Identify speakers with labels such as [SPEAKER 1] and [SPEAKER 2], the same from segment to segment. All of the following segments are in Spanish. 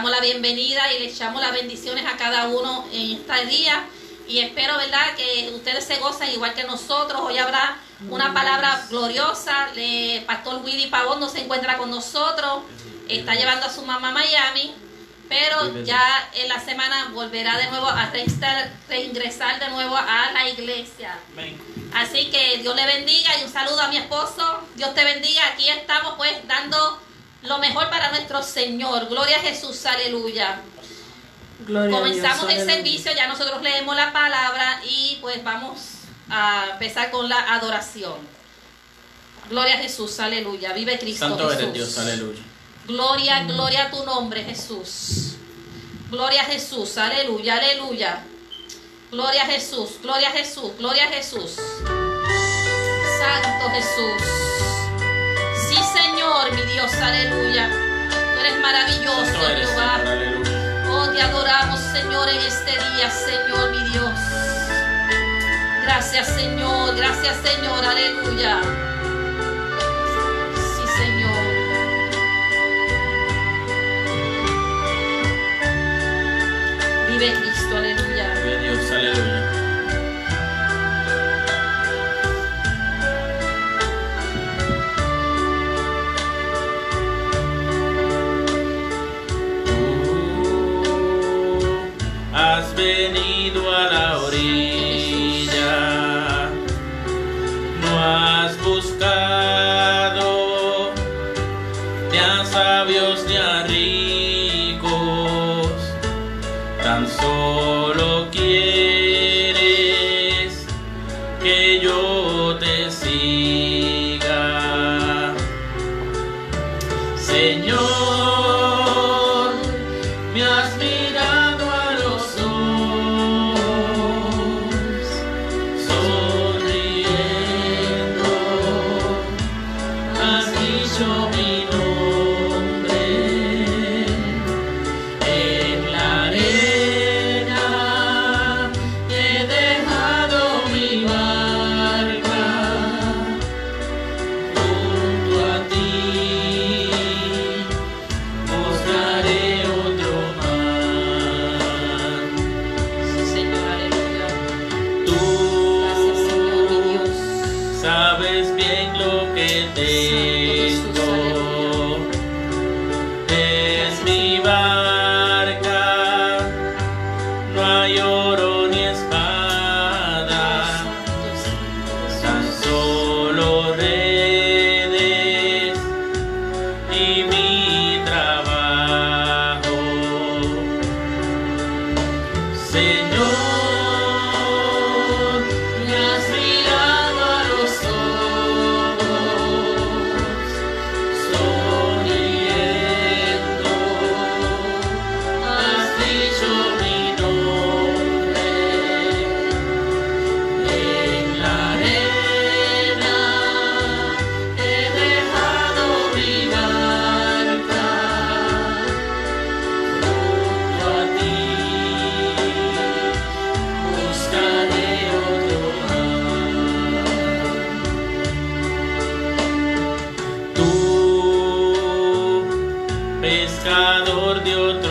[SPEAKER 1] Damos la bienvenida y le echamos las bendiciones a cada uno en este día. Y espero, ¿verdad?, que ustedes se gozan igual que nosotros. Hoy habrá una palabra gloriosa. El Pastor Willy Pavón no se encuentra con nosotros. Está llevando a su mamá a Miami. Pero ya en la semana volverá de nuevo a reingresar de nuevo a la iglesia. Así que Dios le bendiga y un saludo a mi esposo. Dios te bendiga. Aquí estamos pues dando lo mejor para nuestro Señor. Gloria a Jesús, aleluya. Comenzamos el servicio, ya nosotros leemos la palabra y pues vamos a empezar con la adoración. Gloria a Jesús, aleluya. Vive Cristo.
[SPEAKER 2] Santo eres Dios, aleluya.
[SPEAKER 1] Gloria, gloria a tu nombre, Jesús. Gloria a Jesús, aleluya, aleluya. Gloria a Jesús, gloria a Jesús, gloria a Jesús. Santo Jesús. Señor, mi Dios, aleluya. Tú eres maravilloso, Jehová. Oh, te adoramos, Señor, en este día, Señor, mi Dios. Gracias, Señor, gracias, Señor, aleluya. Sí, Señor. Vive Cristo, aleluya.
[SPEAKER 2] Vive Dios, aleluya. buscador de otro.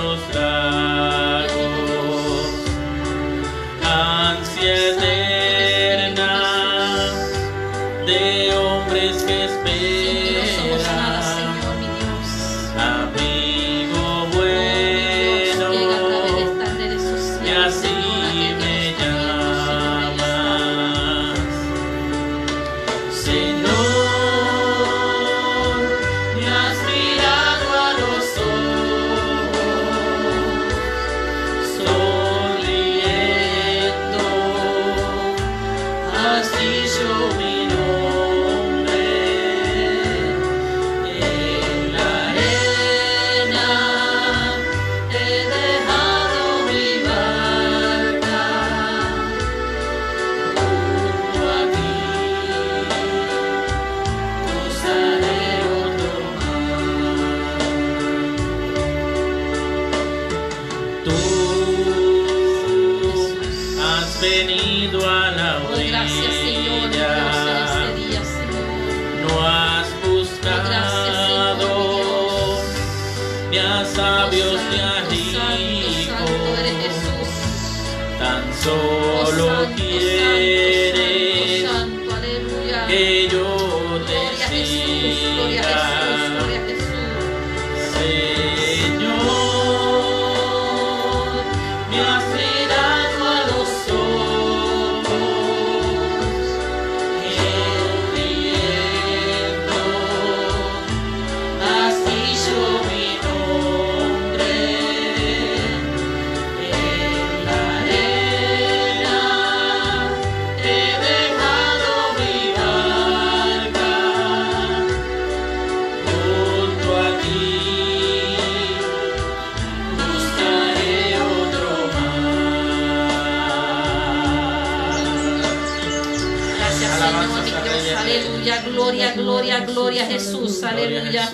[SPEAKER 1] Señor, mi Dios. Aleluya, gloria, gloria, gloria Jesús. Aleluya.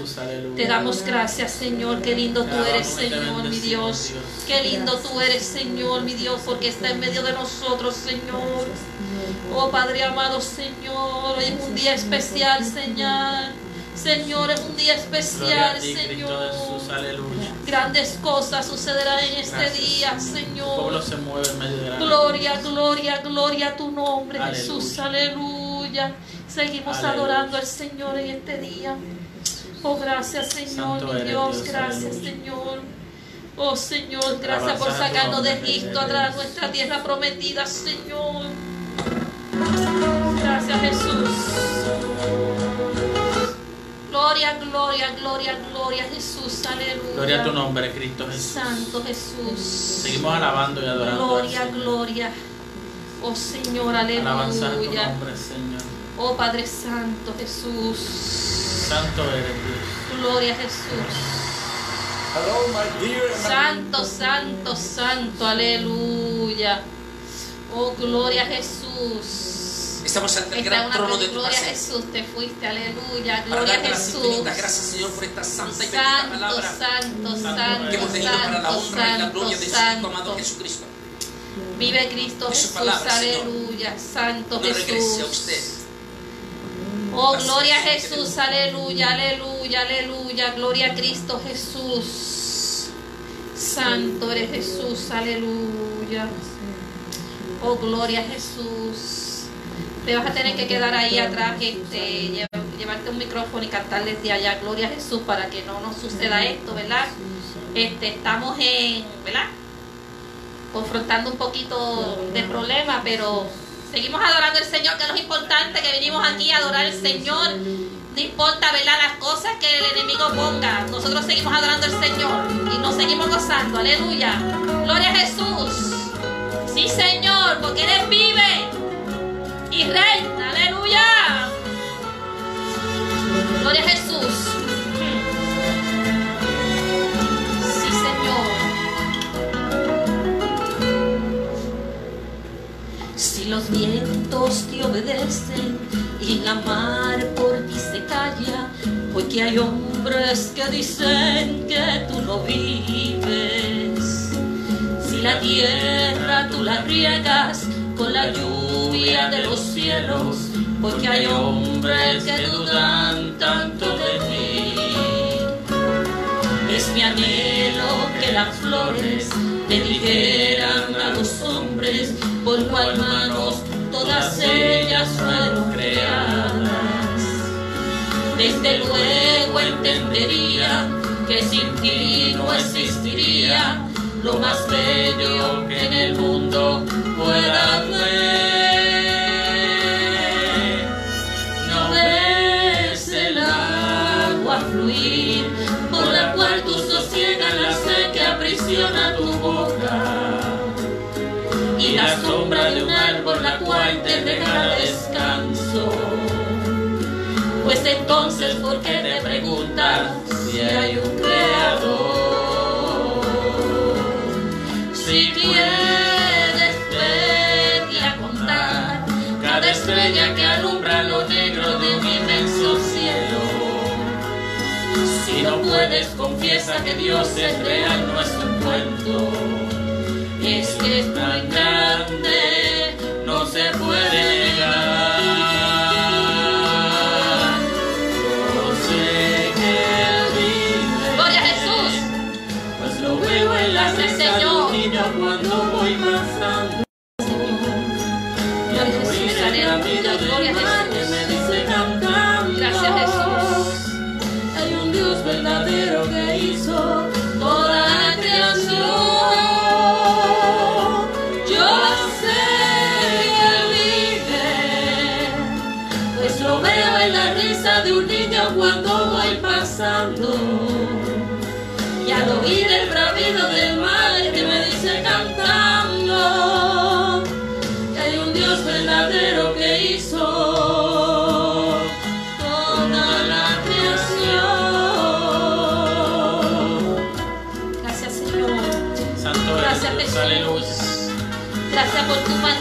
[SPEAKER 1] Te damos gracias, Señor. Qué lindo tú eres, Señor, mi Dios. Qué lindo tú eres, Señor, mi Dios, porque está en medio de nosotros, Señor. Oh Padre amado, Señor, hoy es un día especial, Señor. Señor, es un día especial,
[SPEAKER 2] ti,
[SPEAKER 1] Señor.
[SPEAKER 2] Jesús, aleluya.
[SPEAKER 1] Grandes cosas sucederán en este
[SPEAKER 2] Gracias,
[SPEAKER 1] día,
[SPEAKER 2] Señor. El pueblo
[SPEAKER 1] Señor.
[SPEAKER 2] se mueve en medio de la
[SPEAKER 1] Gloria, gloria, gloria a tu nombre,
[SPEAKER 2] Aleluya.
[SPEAKER 1] Jesús. Aleluya. Seguimos
[SPEAKER 2] Aleluya.
[SPEAKER 1] adorando al Señor en este día. Oh, gracias, Señor,
[SPEAKER 2] Santo
[SPEAKER 1] mi Dios.
[SPEAKER 2] Dios,
[SPEAKER 1] Gracias,
[SPEAKER 2] aleluya.
[SPEAKER 1] Señor. Oh, Señor, gracias por sacarnos de Egipto, a nuestra tierra prometida, Señor. Gracias, Jesús. Gloria, gloria, gloria, gloria, Jesús. Aleluya.
[SPEAKER 2] Gloria a tu nombre, Cristo Jesús.
[SPEAKER 1] Santo Jesús.
[SPEAKER 2] Seguimos alabando y adorando.
[SPEAKER 1] Gloria, gloria. Oh Señor,
[SPEAKER 2] Alabanza a tu
[SPEAKER 1] aleluya.
[SPEAKER 2] nombre, Señor.
[SPEAKER 1] Oh Padre Santo Jesús.
[SPEAKER 2] Santo eres Dios.
[SPEAKER 1] Gloria a Jesús.
[SPEAKER 3] Hello, my dear
[SPEAKER 1] Santo, santo, santo, aleluya. Oh, gloria a Jesús.
[SPEAKER 3] Estamos ante el gran trono de tu
[SPEAKER 1] gloria a. Jesús, te fuiste, aleluya. Gloria a Jesús.
[SPEAKER 3] gracias, Señor, por esta santa y bendita
[SPEAKER 1] Santo,
[SPEAKER 3] palabra
[SPEAKER 1] santo,
[SPEAKER 2] Santo
[SPEAKER 1] santo,
[SPEAKER 3] que hemos tenido para la
[SPEAKER 1] santo,
[SPEAKER 3] honra y la
[SPEAKER 1] santo,
[SPEAKER 3] gloria de Hijo amado
[SPEAKER 1] santo.
[SPEAKER 3] Jesucristo.
[SPEAKER 1] Vive Cristo Jesús,
[SPEAKER 3] palabra,
[SPEAKER 1] aleluya. Santo
[SPEAKER 3] No regrese a
[SPEAKER 1] Jesús.
[SPEAKER 3] usted.
[SPEAKER 1] Oh, gloria a
[SPEAKER 3] es,
[SPEAKER 1] Jesús, aleluya, aleluya, aleluya. Gloria a Cristo Jesús. Santo eres Jesús, aleluya. Oh, gloria a Jesús. Te vas a tener que quedar ahí atrás, este, lle- llevarte un micrófono y cantar desde allá, gloria a Jesús, para que no nos suceda esto, ¿verdad? Este, estamos en, ¿verdad? Confrontando un poquito de problema, pero seguimos adorando al Señor, que es lo importante, que venimos aquí a adorar al Señor. No importa, ¿verdad? Las cosas que el enemigo ponga. Nosotros seguimos adorando al Señor y nos seguimos gozando. Aleluya. Gloria a Jesús. Sí, Señor, porque Él vive y reina. Aleluya. Gloria a Jesús. Te obedecen y la mar por ti se calla, porque hay hombres que dicen que tú no vives. Si la tierra tú la riegas con la lluvia de los cielos, porque hay hombres que dudan tanto de ti. Es mi anhelo que las flores le dijeran a los hombres por cual manos todas ellas fueron creadas. Desde luego entendería que sin ti no existiría lo más bello que en el mundo pueda haber. Cual te descanso. Pues entonces, ¿por qué te preguntas si hay un creador? Si quieres ver y a contar cada estrella que alumbra lo negro de un inmenso cielo. Si no puedes, confiesa que Dios es real, no es un cuento. Es que es muy grande verdadero que hizo
[SPEAKER 4] Toda la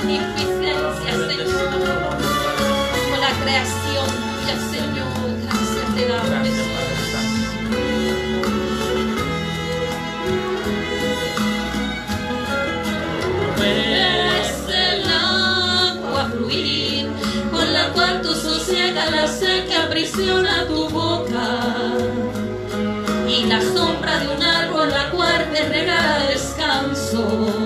[SPEAKER 4] magnificencia, Señor. Por la creación tuya, Señor. Gracias te damos, Jesús.
[SPEAKER 2] Padre Santo.
[SPEAKER 1] Es el agua fluir, con la cual tú sosiegas la que aprisiona tu boca. Y la sombra de un árbol la cual te regala descanso.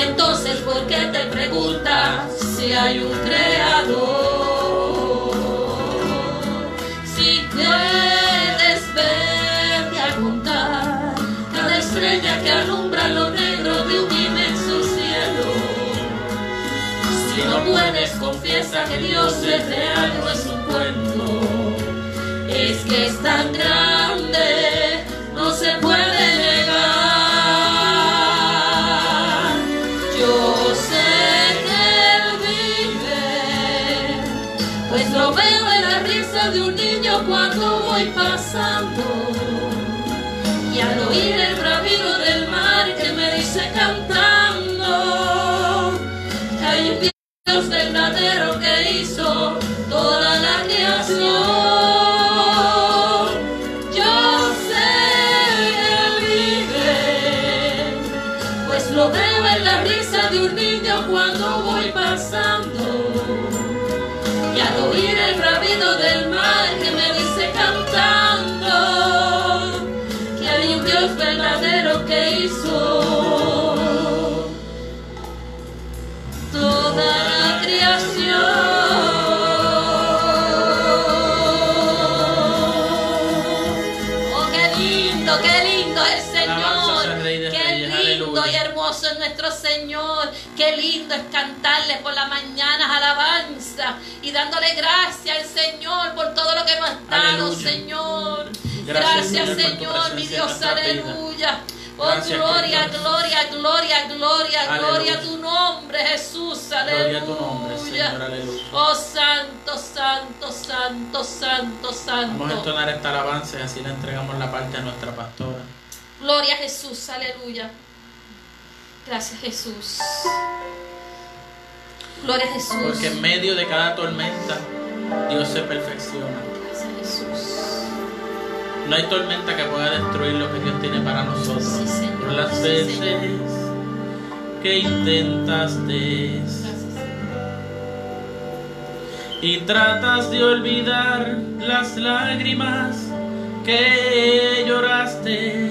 [SPEAKER 1] Entonces, ¿por qué te preguntas si hay un creador? Si puedes verte a contar cada estrella que alumbra lo negro de un inmenso cielo. Si no puedes, confiesa que Dios es real, no pasando. Y al oír el bravido del mar que me dice cantando, hay un Dios verdadero que hizo toda la creación. Yo sé que vive, pues lo veo en la risa de un niño cuando voy pasando. Y al oír el bravido del
[SPEAKER 4] ha dado,
[SPEAKER 2] Aleluya.
[SPEAKER 4] Señor.
[SPEAKER 2] Gracias,
[SPEAKER 4] Gracias,
[SPEAKER 2] Señor, por tu
[SPEAKER 4] Señor, mi
[SPEAKER 2] presencia en
[SPEAKER 4] Dios,
[SPEAKER 2] nuestra vida.
[SPEAKER 4] aleluya. Oh,
[SPEAKER 2] Gracias,
[SPEAKER 4] gloria, gloria, gloria, gloria,
[SPEAKER 2] Aleluya.
[SPEAKER 4] gloria a tu nombre, Jesús, aleluya.
[SPEAKER 2] Gloria a tu nombre, Señor, aleluya.
[SPEAKER 4] Oh, santo, santo, santo, santo, santo.
[SPEAKER 2] Vamos a entonar esta alabanza y así le entregamos la parte a nuestra pastora.
[SPEAKER 4] Gloria a Jesús, aleluya. Gracias Jesús. Gloria a Jesús.
[SPEAKER 2] Porque en medio de cada tormenta, Dios se perfecciona.
[SPEAKER 4] Gracias Jesús.
[SPEAKER 2] No hay tormenta que pueda destruir lo que Dios tiene para nosotros.
[SPEAKER 4] Sí, Señor.
[SPEAKER 2] Por las
[SPEAKER 4] Sí,
[SPEAKER 2] veces
[SPEAKER 4] Señor.
[SPEAKER 2] que intentaste
[SPEAKER 4] Gracias
[SPEAKER 2] y tratas de olvidar las lágrimas que lloraste.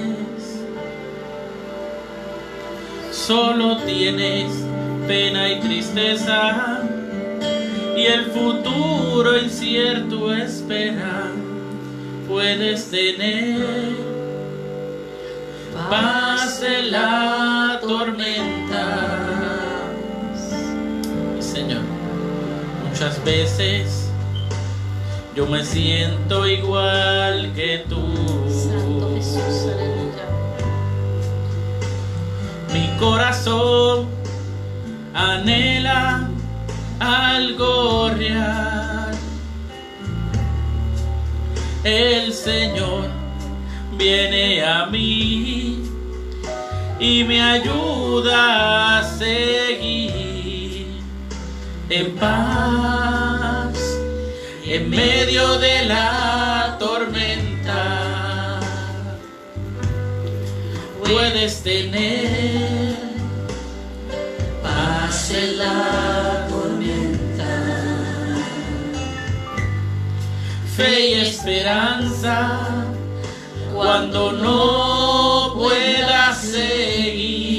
[SPEAKER 2] Solo tienes pena y tristeza y el futuro incierto espera. Puedes tener paz en la tormenta. Señor, muchas veces yo me siento igual que tú.
[SPEAKER 4] Santo Jesús, aleluya.
[SPEAKER 2] Mi corazón anhela algo real. El Señor viene a mí y me ayuda a seguir en paz en medio de la tormenta. Puedes tener paz en la fe y esperanza cuando no puedas seguir,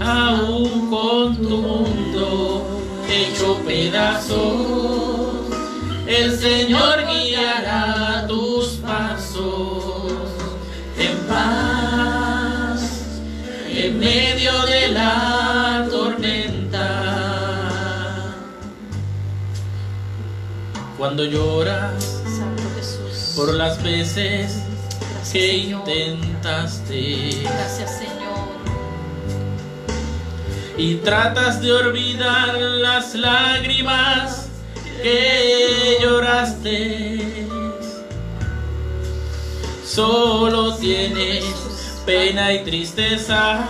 [SPEAKER 2] aún con tu hecho pedazos. El Señor guiará tus pasos en paz en medio de la Cuando lloras por las veces
[SPEAKER 1] Gracias,
[SPEAKER 2] que
[SPEAKER 1] Señor.
[SPEAKER 2] intentaste
[SPEAKER 1] Gracias, Señor.
[SPEAKER 2] y tratas de olvidar las lágrimas que lloraste. Solo tienes pena y tristeza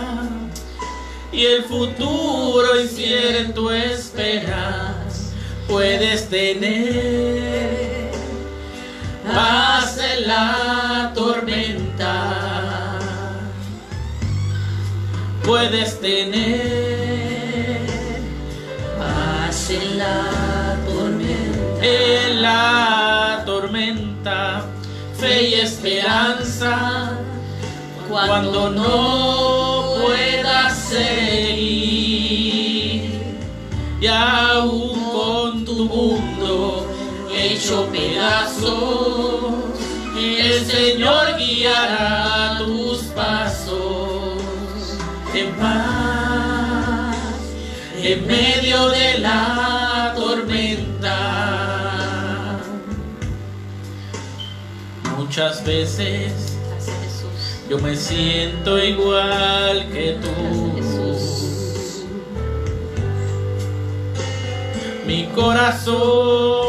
[SPEAKER 2] y el futuro incierto esperas. Puedes tener. Paz en la tormenta. Puedes tener.
[SPEAKER 5] Paz en la tormenta.
[SPEAKER 2] en la tormenta fe y esperanza cuando no puedas seguir. Y aún hecho pedazos el Señor guiará tus pasos en paz en medio de la tormenta. Muchas veces yo me siento igual que tú. Mi corazón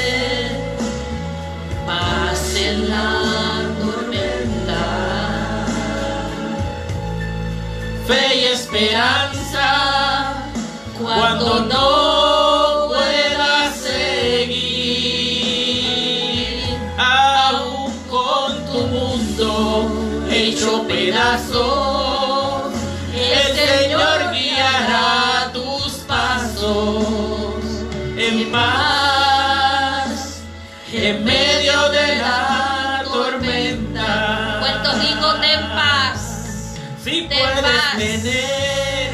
[SPEAKER 2] fe y esperanza cuando no puedas seguir. Aún con tu mundo hecho pedazos el Señor guiará tus pasos. En paz en puedes
[SPEAKER 1] paz.
[SPEAKER 2] tener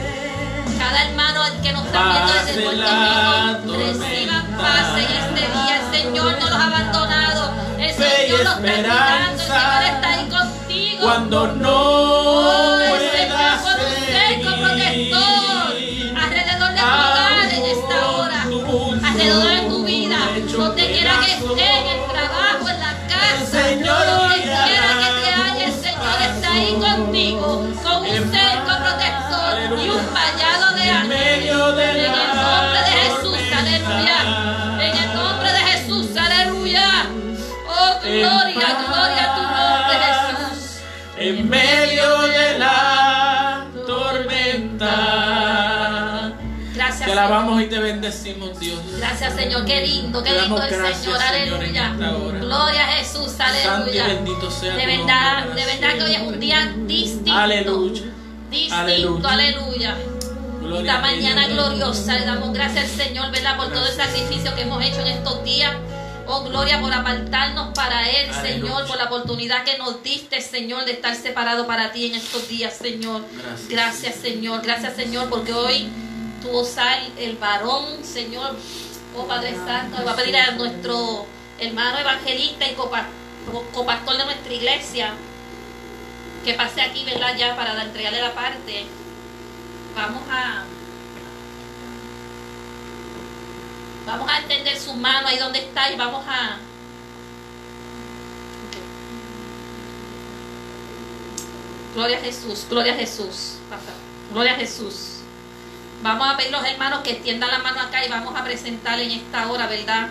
[SPEAKER 1] Cada hermano que nos está viendo desde Puerto Rico,
[SPEAKER 2] tormenta.
[SPEAKER 1] paz en este día. El Señor no los ha abandonado. El Señor los está cuidando. El. Señor está ahí contigo.
[SPEAKER 2] cuando no
[SPEAKER 1] Oh,
[SPEAKER 2] alabamos y te bendecimos Dios
[SPEAKER 1] Gracias, Señor. Qué lindo, qué lindo el
[SPEAKER 2] gracias,
[SPEAKER 1] Señor. Aleluya. Gloria a Jesús.
[SPEAKER 2] Santo y
[SPEAKER 1] Aleluya.
[SPEAKER 2] bendito sea
[SPEAKER 1] De verdad,
[SPEAKER 2] nombre
[SPEAKER 1] de verdad que hoy es un día distinto.
[SPEAKER 2] Aleluya.
[SPEAKER 1] Distinto,
[SPEAKER 2] Aleluya.
[SPEAKER 1] aleluya.
[SPEAKER 2] Gloria
[SPEAKER 1] Esta mañana
[SPEAKER 2] Dios.
[SPEAKER 1] gloriosa le damos gracias al Señor, ¿verdad? Por todo el sacrificio que hemos hecho en estos días. Oh, gloria por apartarnos para Él,
[SPEAKER 2] Aleluya.
[SPEAKER 1] Señor, por la oportunidad que nos diste, Señor, de estar separado para ti en estos días, Señor.
[SPEAKER 2] Gracias.
[SPEAKER 1] Gracias, Señor. Gracias, Señor, porque hoy tú sal el varón, Señor. Oh, Padre Santo, va a pedir a nuestro hermano evangelista y copa- copastor de nuestra iglesia que pase aquí, ¿verdad? Ya para entregarle la parte. Vamos a. Vamos a extender su mano ahí donde está y vamos a. Gloria a Jesús, gloria a Jesús. Gloria a Jesús. Vamos a pedir los hermanos que extiendan la mano acá y vamos a presentar en esta hora, ¿verdad?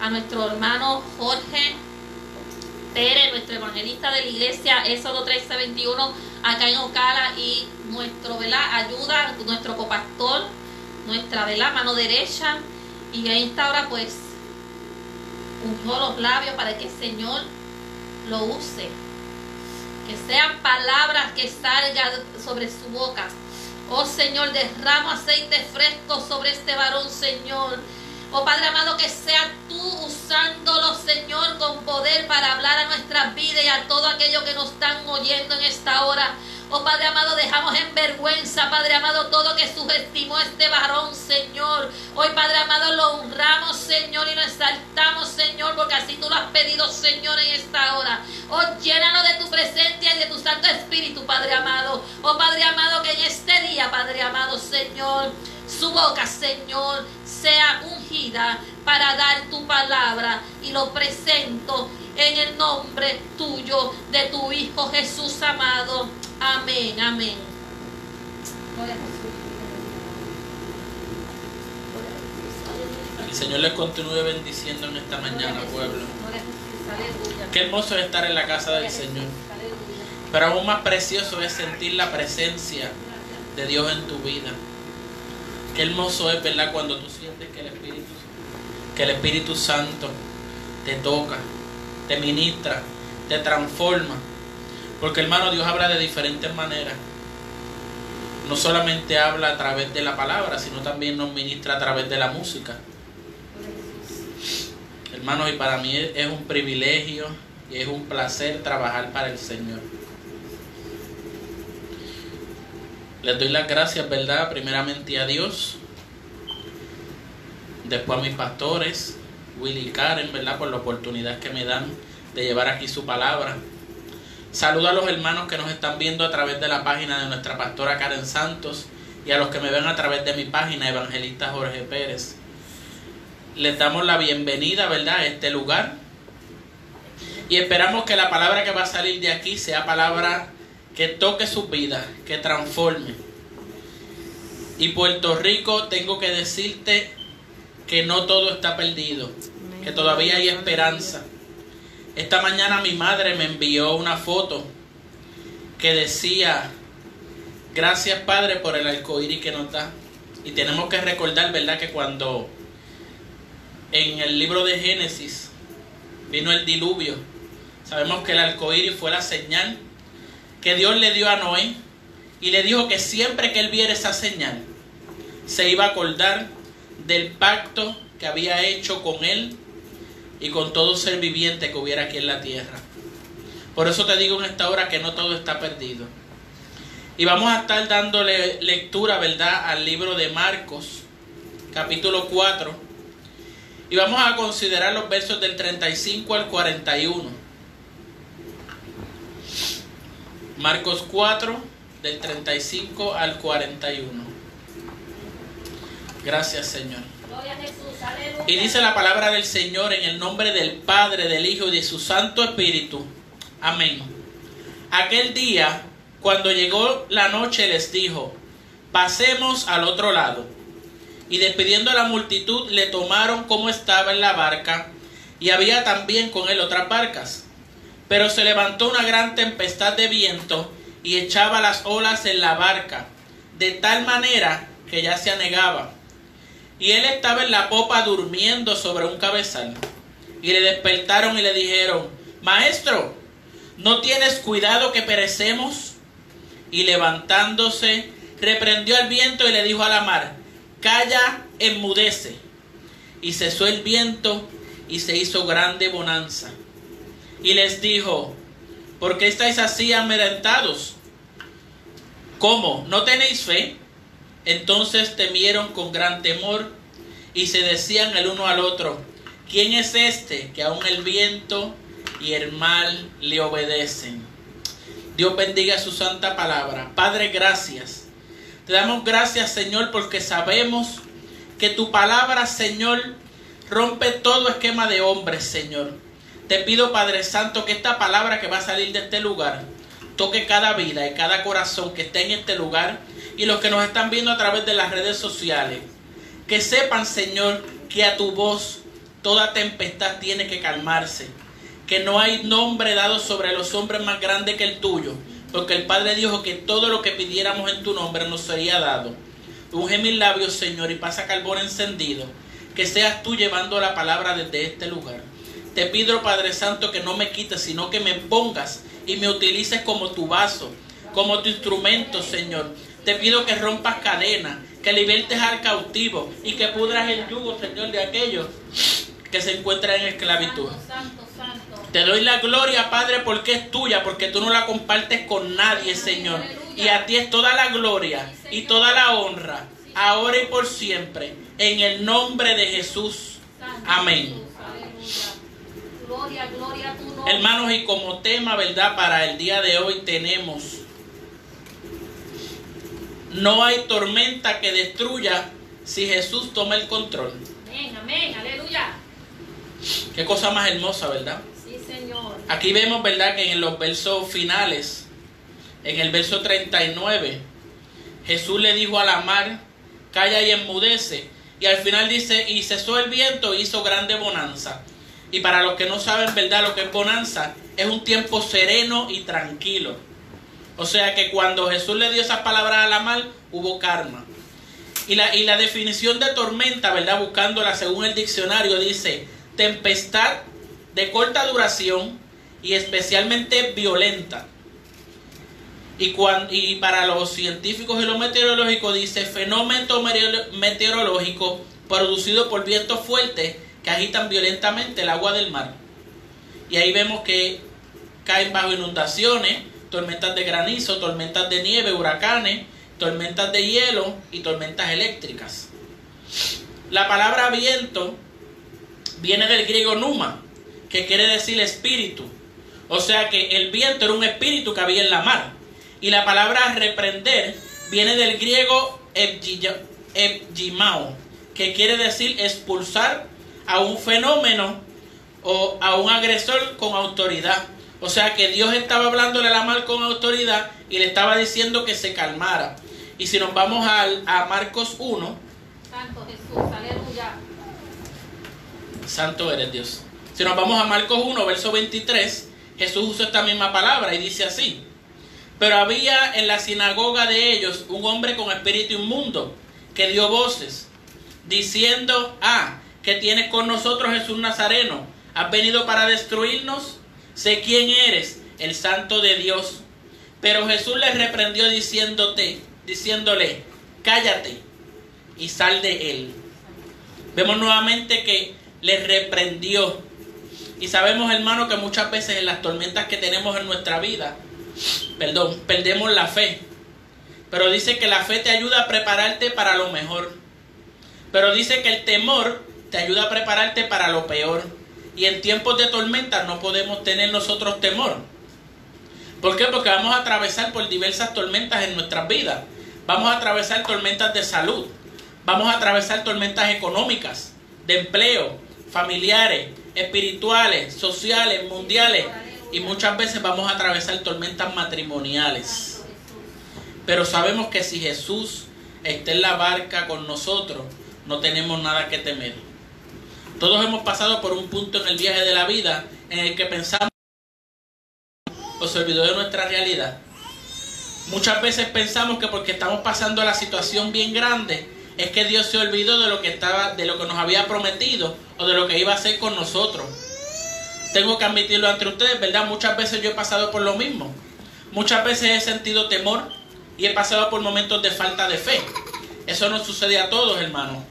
[SPEAKER 1] A nuestro hermano Jorge Pérez, nuestro evangelista de la iglesia, Éxodo 1321, acá en Ocala, y nuestro, ¿verdad? Ayuda, nuestro copastor, nuestra, ¿verdad? Mano derecha. Y en esta hora, pues, ungió los labios para que el Señor lo use. Que sean palabras que salgan sobre su boca. Oh Señor, derrama aceite fresco sobre este varón, Señor. Oh Padre amado, que sea tú usándolo, Señor, con poder para hablar a nuestras vidas y a todo aquello que nos están oyendo en esta hora. Oh Padre amado, dejamos en vergüenza, Padre amado, todo que subestimó a este varón, Señor. Hoy, Padre amado, lo honramos, Señor, y lo exaltamos, Señor, porque así tú lo has pedido, Señor, en esta hora. Oh, llénanos de tu presencia y de tu Santo Espíritu, Padre amado. Oh, Padre amado, que en este día, Padre amado, Señor, su boca, Señor, sea ungida para dar tu palabra y lo presento en el nombre tuyo de tu Hijo Jesús amado. Amén, amén.
[SPEAKER 2] El Señor les continúe bendiciendo en esta mañana, pueblo. Qué hermoso es estar en la casa del Señor. Pero aún más precioso es sentir la presencia de Dios en tu vida. Qué hermoso es, ¿verdad? Cuando tú sientes que el Espíritu, que el Espíritu Santo te toca, te ministra, te transforma. Porque hermano, Dios habla de diferentes maneras. No solamente habla a través de la palabra, sino también nos ministra a través de la música. Hermanos, y para mí es un privilegio y es un placer trabajar para el Señor. Les doy las gracias, ¿verdad? Primeramente a Dios, después a mis pastores, Willy Karen, ¿verdad? Por la oportunidad que me dan de llevar aquí su palabra. Saludo a los hermanos que nos están viendo a través de la página de nuestra pastora Karen Santos y a los que me ven a través de mi página, Evangelista Jorge Pérez. Les damos la bienvenida, ¿verdad?, a este lugar. Y esperamos que la palabra que va a salir de aquí sea palabra que toque su vida, que transforme. Y Puerto Rico, tengo que decirte que no todo está perdido, que todavía hay esperanza. Esta mañana mi madre me envió una foto que decía, gracias Padre por el arcoíris que nos da. Y tenemos que recordar, ¿verdad?, que cuando en el libro de Génesis vino el diluvio, sabemos que el arcoíris fue la señal que Dios le dio a Noé y le dijo que siempre que él viera esa señal, se iba a acordar del pacto que había hecho con él y con todo ser viviente que hubiera aquí en la tierra. Por eso te digo en esta hora que no todo está perdido. Y vamos a estar dándole lectura, ¿verdad?, al libro de Marcos, capítulo 4. Y vamos a considerar los versos del 35 al 41. Marcos 4, del 35 al 41. Gracias, Señor. Y dice la palabra del Señor en el nombre del Padre, del Hijo y de su Santo Espíritu. Amén. Aquel día, cuando llegó la noche, les dijo, pasemos al otro lado. Y despidiendo a la multitud, le tomaron como estaba en la barca, y había también con él otras barcas. Pero se levantó una gran tempestad de viento y echaba las olas en la barca, de tal manera que ya se anegaba. Y él estaba en la popa durmiendo sobre un cabezal. Y le despertaron y le dijeron, Maestro, ¿no tienes cuidado que perecemos? Y levantándose, reprendió al viento y le dijo a la mar, Calla, enmudece. Y cesó el viento y se hizo grande bonanza. Y les dijo, ¿por qué estáis así amedrentados? ¿Cómo? ¿No tenéis fe? Entonces temieron con gran temor y se decían el uno al otro, ¿quién es este que aun el viento y el mal le obedecen? Dios bendiga su santa palabra. Padre, gracias. Te damos gracias, Señor, porque sabemos que tu palabra, Señor, rompe todo esquema de hombres, Señor. Te pido, Padre Santo, que esta palabra que va a salir de este lugar toque cada vida y cada corazón que esté en este lugar y los que nos están viendo a través de las redes sociales. Que sepan, Señor, que a tu voz toda tempestad tiene que calmarse. Que no hay nombre dado sobre los hombres más grande que el tuyo. Porque el Padre dijo que todo lo que pidiéramos en tu nombre nos sería dado. Unge mis labios, Señor, y pasa carbón encendido. Que seas tú llevando la palabra desde este lugar. te pido, Padre Santo, que no me quites, sino que me pongas y me utilices como tu vaso, como tu instrumento, Señor. Te pido que rompas cadenas, que libertes al cautivo y que pudras el yugo, Señor, de aquellos que se encuentran en esclavitud.
[SPEAKER 1] Santo, santo.
[SPEAKER 2] Te doy la gloria, Padre, porque es tuya, porque tú no la compartes con nadie, Señor. Y a ti es toda la gloria y toda la honra, ahora y por siempre, en el nombre de Jesús. Amén.
[SPEAKER 1] Gloria, gloria a tu nombre.
[SPEAKER 2] Hermanos, y como tema, ¿verdad? Para el día de hoy tenemos, no hay tormenta que destruya si Jesús toma el control.
[SPEAKER 1] Amén, amén, aleluya.
[SPEAKER 2] Qué cosa más hermosa, ¿verdad?
[SPEAKER 1] Sí, Señor.
[SPEAKER 2] Aquí vemos, ¿verdad? Que en los versos finales, en el verso 39, Jesús le dijo a la mar, calla y enmudece. Y al final dice, y cesó el viento e hizo grande bonanza. Y para los que no saben, ¿verdad? Lo que es bonanza es un tiempo sereno y tranquilo. O sea que cuando Jesús le dio esas palabras a la mar, hubo karma. Y la, y la definición de tormenta, ¿verdad? Buscándola según el diccionario, dice tempestad de corta duración y especialmente violenta. Y, y para los científicos y los meteorológicos dice fenómeno meteoro- meteorológico producido por vientos fuertes que agitan violentamente el agua del mar. Y ahí vemos que caen bajo inundaciones, tormentas de granizo, tormentas de nieve, huracanes, tormentas de hielo y tormentas eléctricas. La palabra viento viene del griego numa, que quiere decir espíritu. O sea que el viento era un espíritu que había en la mar. Y la palabra reprender viene del griego ebgimao, que quiere decir expulsar a un fenómeno o a un agresor con autoridad. O sea que Dios estaba hablándole a la mar con autoridad y le estaba diciendo que se calmara. Y si nos vamos al- a Marcos 1,
[SPEAKER 1] Santo Jesús, aleluya.
[SPEAKER 2] Santo eres Dios. Si nos vamos a Marcos 1, verso 23, Jesús usa esta misma palabra y dice así. Pero había en la sinagoga de ellos un hombre con espíritu inmundo que dio voces, diciendo, ah, que tienes con nosotros Jesús Nazareno, has venido para destruirnos, sé quién eres, el santo de Dios. Pero Jesús le reprendió diciéndote, diciéndole, cállate y sal de él. Vemos nuevamente que le reprendió. Y sabemos, hermano, que muchas veces en las tormentas que tenemos en nuestra vida, perdón, perdemos la fe. Pero dice que la fe te ayuda a prepararte para lo mejor. Pero dice que el temor te ayuda a prepararte para lo peor. Y en tiempos de tormenta no podemos tener nosotros temor. ¿Por qué? Porque vamos a atravesar por diversas tormentas en nuestras vidas. Vamos a atravesar tormentas de salud. Vamos a atravesar tormentas económicas, de empleo, familiares, espirituales, sociales, mundiales. Y muchas veces vamos a atravesar tormentas matrimoniales. Pero sabemos que si Jesús está en la barca con nosotros, no tenemos nada que temer. Todos hemos pasado por un punto en el viaje de la vida en el que pensamos o se olvidó de nuestra realidad. Muchas veces pensamos que porque estamos pasando la situación bien grande, es que Dios se olvidó de lo que estaba, de lo que nos había prometido o de lo que iba a hacer con nosotros. Tengo que admitirlo ante ustedes, ¿verdad? Muchas veces yo he pasado por lo mismo. Muchas veces he sentido temor y he pasado por momentos de falta de fe. Eso no sucede a todos, hermanos.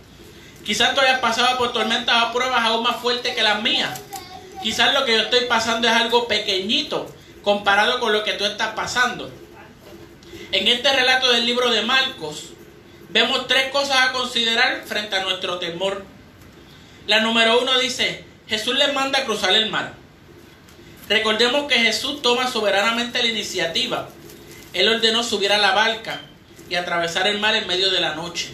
[SPEAKER 2] Quizás tú hayas pasado por tormentas o pruebas aún más fuertes que las mías. Quizás lo que yo estoy pasando es algo pequeñito comparado con lo que tú estás pasando. En este relato del libro de Marcos, vemos tres cosas a considerar frente a nuestro temor. La número uno dice, Jesús les manda a cruzar el mar. Recordemos que Jesús toma soberanamente la iniciativa. Él ordenó subir a la barca y atravesar el mar en medio de la noche.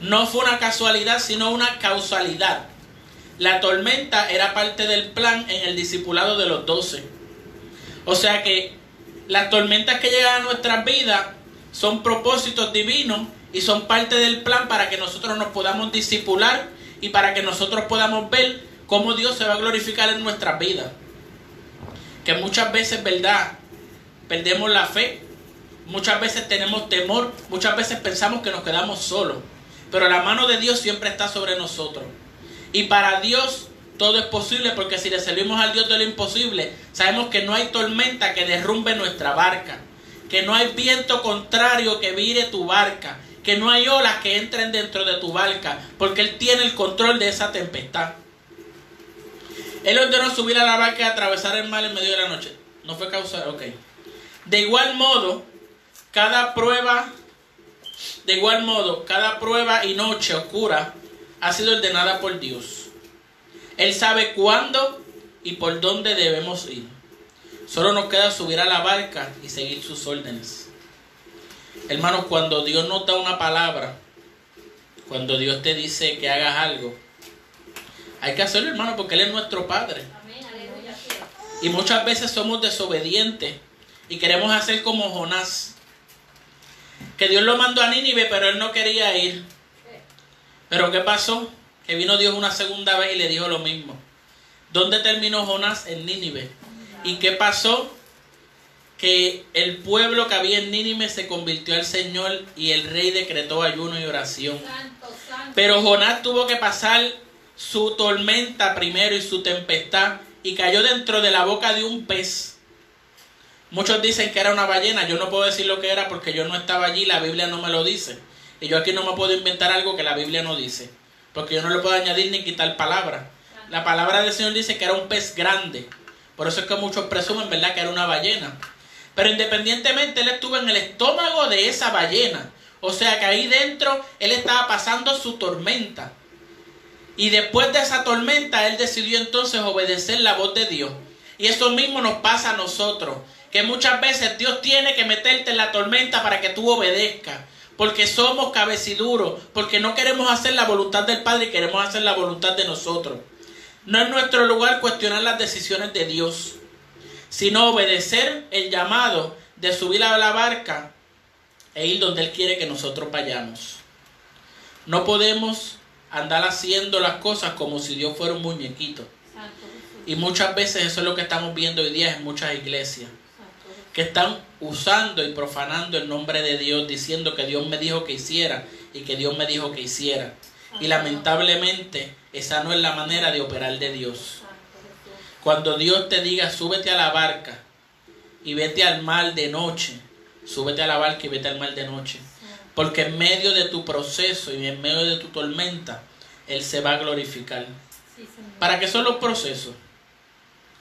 [SPEAKER 2] No fue una casualidad, sino una causalidad. La tormenta era parte del plan en el discipulado de los doce. O sea que las tormentas que llegan a nuestras vidas son propósitos divinos y son parte del plan para que nosotros nos podamos discipular y para que nosotros podamos ver cómo Dios se va a glorificar en nuestras vidas. Que muchas veces, ¿verdad? Perdemos la fe, muchas veces tenemos temor, muchas veces pensamos que nos quedamos solos, pero la mano de Dios siempre está sobre nosotros. Y para Dios todo es posible porque si le servimos al Dios de lo imposible, sabemos que no hay tormenta que derrumbe nuestra barca, que no hay viento contrario que vire tu barca, que no hay olas que entren dentro de tu barca, porque Él tiene el control de esa tempestad. Él ordenó subir a la barca y atravesar el mar en medio de la noche. No fue causa, ok. De igual modo, cada prueba, de igual modo, cada prueba y noche oscura ha sido ordenada por Dios. Él sabe cuándo y por dónde debemos ir. Solo nos queda subir a la barca y seguir sus órdenes. Hermanos, cuando Dios nos da una palabra, cuando Dios te dice que hagas algo, hay que hacerlo, hermano, porque Él es nuestro Padre. Y muchas veces somos desobedientes y queremos hacer como Jonás. Que Dios lo mandó a Nínive, pero él no quería ir. Pero ¿qué pasó? Que vino Dios una segunda vez y le dijo lo mismo. ¿Dónde terminó Jonás? En Nínive. ¿Y qué pasó? Que el pueblo que había en Nínive se convirtió al Señor y el rey decretó ayuno y oración. Pero Jonás tuvo que pasar su tormenta primero y su tempestad y cayó dentro de la boca de un pez. Muchos dicen que era una ballena, yo no puedo decir lo que era porque yo no estaba allí, la Biblia no me lo dice. Y yo aquí no me puedo inventar algo que la Biblia no dice, porque yo no le puedo añadir ni quitar palabra. La palabra del Señor dice que era un pez grande. Por eso es que muchos presumen, ¿verdad?, que era una ballena. Pero independientemente, él estuvo en el estómago de esa ballena. O sea que ahí dentro él estaba pasando su tormenta. Y después de esa tormenta, él decidió entonces obedecer la voz de Dios. Y eso mismo nos pasa a nosotros. Que muchas veces Dios tiene que meterte en la tormenta para que tú obedezcas. Porque somos cabeciduros. Porque no queremos hacer la voluntad del Padre queremos hacer la voluntad de nosotros. No es nuestro lugar cuestionar las decisiones de Dios. Sino obedecer el llamado de subir a la barca e ir donde Él quiere que nosotros vayamos. No podemos andar haciendo las cosas como si Dios fuera un muñequito. Y muchas veces eso es lo que estamos viendo hoy día en muchas iglesias. Que están usando y profanando el nombre de Dios, diciendo que Dios me dijo que hiciera y que Dios me dijo que hiciera. Y lamentablemente esa no es la manera de operar de Dios. Cuando Dios te diga, súbete a la barca y vete al mar de noche, súbete a la barca y vete al mar de noche. Porque en medio de tu proceso y en medio de tu tormenta, Él se va a glorificar. ¿Para qué son los procesos?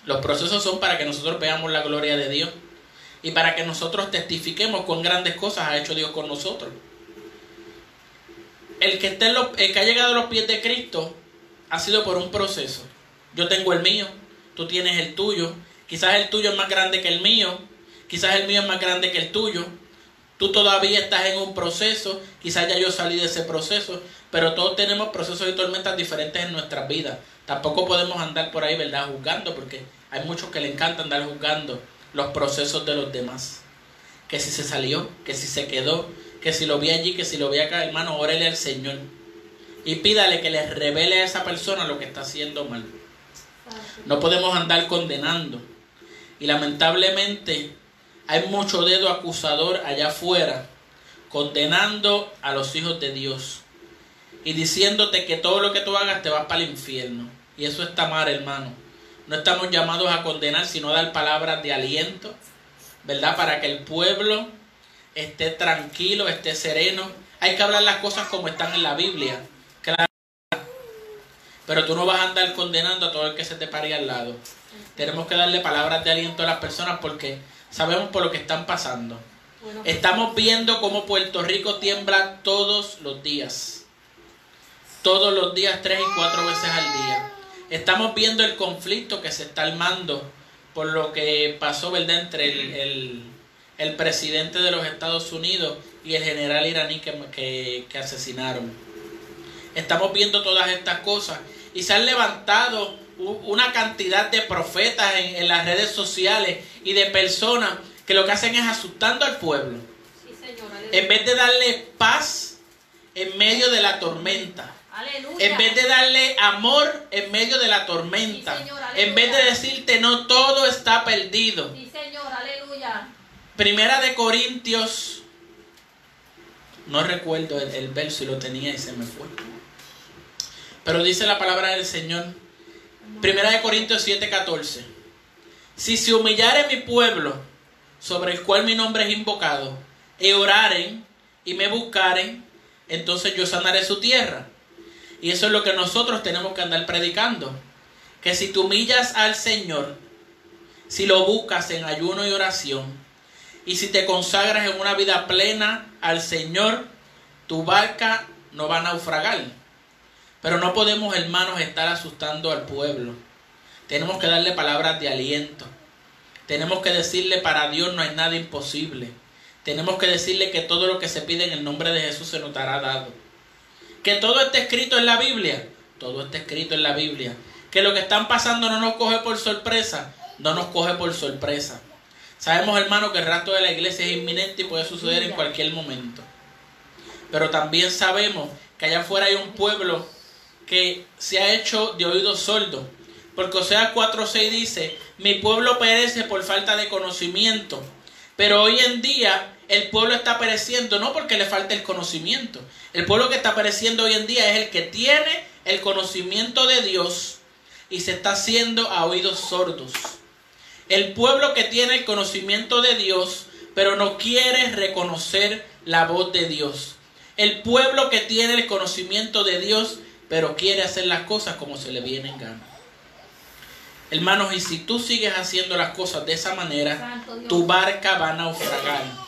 [SPEAKER 2] Los procesos son para que nosotros veamos la gloria de Dios y para que nosotros testifiquemos cuán grandes cosas ha hecho Dios con nosotros. El que, esté el que ha llegado a los pies de Cristo ha sido por un proceso. Yo tengo el mío, tú tienes el tuyo. Quizás el tuyo es más grande que el mío, quizás el mío es más grande que el tuyo. Tú todavía estás en un proceso, quizás ya yo salí de ese proceso, pero todos tenemos procesos y tormentas diferentes en nuestras vidas. Tampoco podemos andar por ahí, ¿verdad?, juzgando, porque hay muchos que le encanta andar juzgando los procesos de los demás. Que si se salió, que si se quedó, que si lo vi allí, que si lo vi acá, hermano, órele al Señor. Y pídale que le revele a esa persona lo que está haciendo mal. No podemos andar condenando. Y lamentablemente hay mucho dedo acusador allá afuera, condenando a los hijos de Dios y diciéndote que todo lo que tú hagas te va para el infierno. Y eso está mal, hermano. No estamos llamados a condenar, sino a dar palabras de aliento, ¿verdad? Para que el pueblo esté tranquilo, esté sereno. Hay que hablar las cosas como están en la Biblia. Claro. Pero tú no vas a andar condenando a todo el que se te pare al lado. Tenemos que darle palabras de aliento a las personas porque sabemos por lo que están pasando. Estamos viendo cómo Puerto Rico tiembla todos los días. Todos los días, tres y cuatro veces al día. Estamos viendo el conflicto que se está armando por lo que pasó, ¿verdad?, entre el, el, presidente de los Estados Unidos y el general iraní que, que asesinaron. Estamos viendo todas estas cosas y se han levantado una cantidad de profetas en, las redes sociales y de personas que lo que hacen es asustando al pueblo. en vez de darle paz en medio de la tormenta. En vez de darle amor en medio de la tormenta. en vez de decirte no todo está perdido. Primera de Corintios. No recuerdo el, el verso y lo tenía y se me fue. Pero dice la palabra del Señor Primera de Corintios 7:14. Si se humillare mi pueblo, sobre el cual mi nombre es invocado, y oraren y me buscaren, entonces yo sanaré su tierra. Y eso es lo que nosotros tenemos que andar predicando. Que si tú humillas al Señor, si lo buscas en ayuno y oración, y si te consagras en una vida plena al Señor, tu barca no va a naufragar. Pero no podemos, hermanos, estar asustando al pueblo. Tenemos que darle palabras de aliento. Tenemos que decirle, para Dios no hay nada imposible. Tenemos que decirle que todo lo que se pide en el nombre de Jesús se nos dará dado. Que todo esté escrito en la Biblia. Todo está escrito en la Biblia. Que lo que están pasando no nos coge por sorpresa. No nos coge por sorpresa. Sabemos, hermano, que el rato de la iglesia es inminente y puede suceder en cualquier momento. Pero también sabemos que allá afuera hay un pueblo que se ha hecho de oídos sordos. Porque Osea 4.6 dice, mi pueblo perece por falta de conocimiento. Pero hoy en día el pueblo está pereciendo no porque le falta el conocimiento. El pueblo que está pereciendo hoy en día es el que tiene el conocimiento de Dios y se está haciendo a oídos sordos. El pueblo que tiene el conocimiento de Dios, pero no quiere reconocer la voz de Dios. El pueblo que tiene el conocimiento de Dios, pero quiere hacer las cosas como se le viene en gana. Hermanos, y si tú sigues haciendo las cosas de esa manera, tu barca va a naufragar.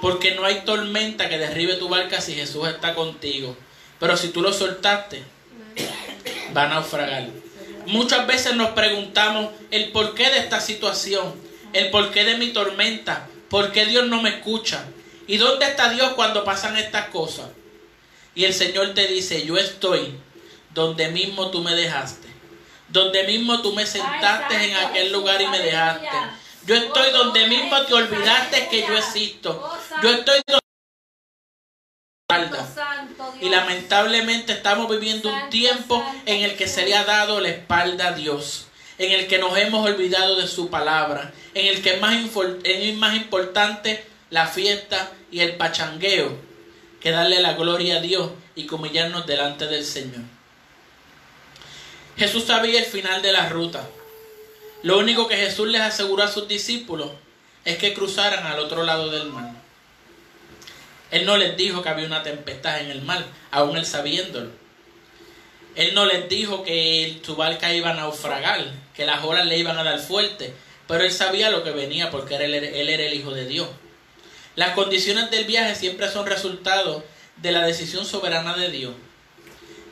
[SPEAKER 2] Porque no hay tormenta que derribe tu barca si Jesús está contigo. Pero si tú lo soltaste, va a naufragar. Muchas veces nos preguntamos el porqué de esta situación, el porqué de mi tormenta, por qué Dios no me escucha. ¿Y dónde está Dios cuando pasan estas cosas? Y el Señor te dice, yo estoy donde mismo tú me dejaste. Donde mismo tú me sentaste en aquel lugar y me dejaste. Yo estoy donde mismo te olvidaste que yo existo. Yo estoy donde... Y lamentablemente estamos viviendo un tiempo en el que se le ha dado la espalda a Dios, en el que nos hemos olvidado de su palabra, en el que es más, es más importante la fiesta y el pachangueo que darle la gloria a Dios y humillarnos delante del Señor. Jesús sabía el final de la ruta. Lo único que Jesús les aseguró a sus discípulos es que cruzaran al otro lado del mar. Él no les dijo que había una tempestad en el mar, aún él sabiéndolo. Él no les dijo que su barca iba a naufragar, que las olas le iban a dar fuerte, pero él sabía lo que venía porque él, él era el Hijo de Dios. Las condiciones del viaje siempre son resultado de la decisión soberana de Dios,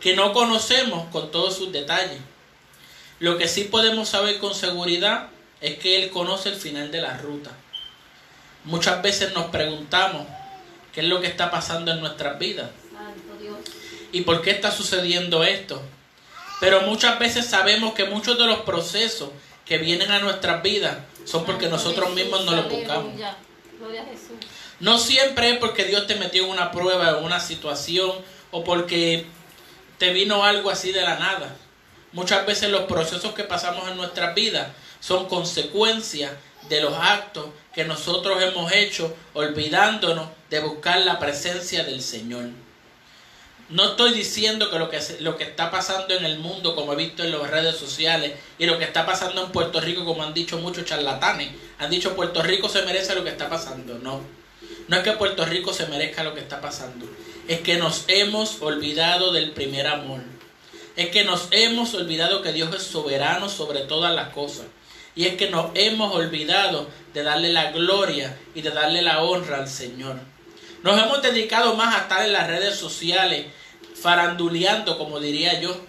[SPEAKER 2] que no conocemos con todos sus detalles. Lo que sí podemos saber con seguridad es que Él conoce el final de la ruta. Muchas veces nos preguntamos qué es lo que está pasando en nuestras vidas y por qué está sucediendo esto. Pero muchas veces sabemos que muchos de los procesos que vienen a nuestras vidas son porque nosotros mismos no los buscamos. No siempre es porque Dios te metió en una prueba, en una situación, o porque te vino algo así de la nada. Muchas veces los procesos que pasamos en nuestras vidas son consecuencia de los actos que nosotros hemos hecho olvidándonos de buscar la presencia del Señor. No estoy diciendo que lo, que lo que está pasando en el mundo, como he visto en las redes sociales, y lo que está pasando en Puerto Rico, como han dicho muchos charlatanes, han dicho Puerto Rico se merece lo que está pasando. No, no es que Puerto Rico se merezca lo que está pasando, es que nos hemos olvidado del primer amor. Es que nos hemos olvidado que Dios es soberano sobre todas las cosas. Y es que nos hemos olvidado de darle la gloria y de darle la honra al Señor. Nos hemos dedicado más a estar en las redes sociales, faranduleando, como diría yo,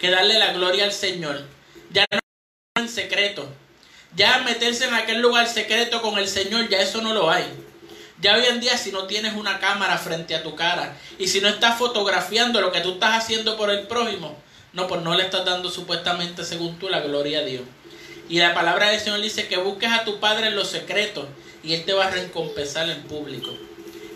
[SPEAKER 2] que darle la gloria al Señor. Ya no en secreto. Ya meterse en aquel lugar secreto con el Señor, ya eso no lo hay. Ya hoy en día si no tienes una cámara frente a tu cara y si no estás fotografiando lo que tú estás haciendo por el prójimo, no, pues no le estás dando supuestamente según tú la gloria a Dios. Y la palabra del Señor dice que busques a tu Padre en los secretos y Él te va a recompensar en público.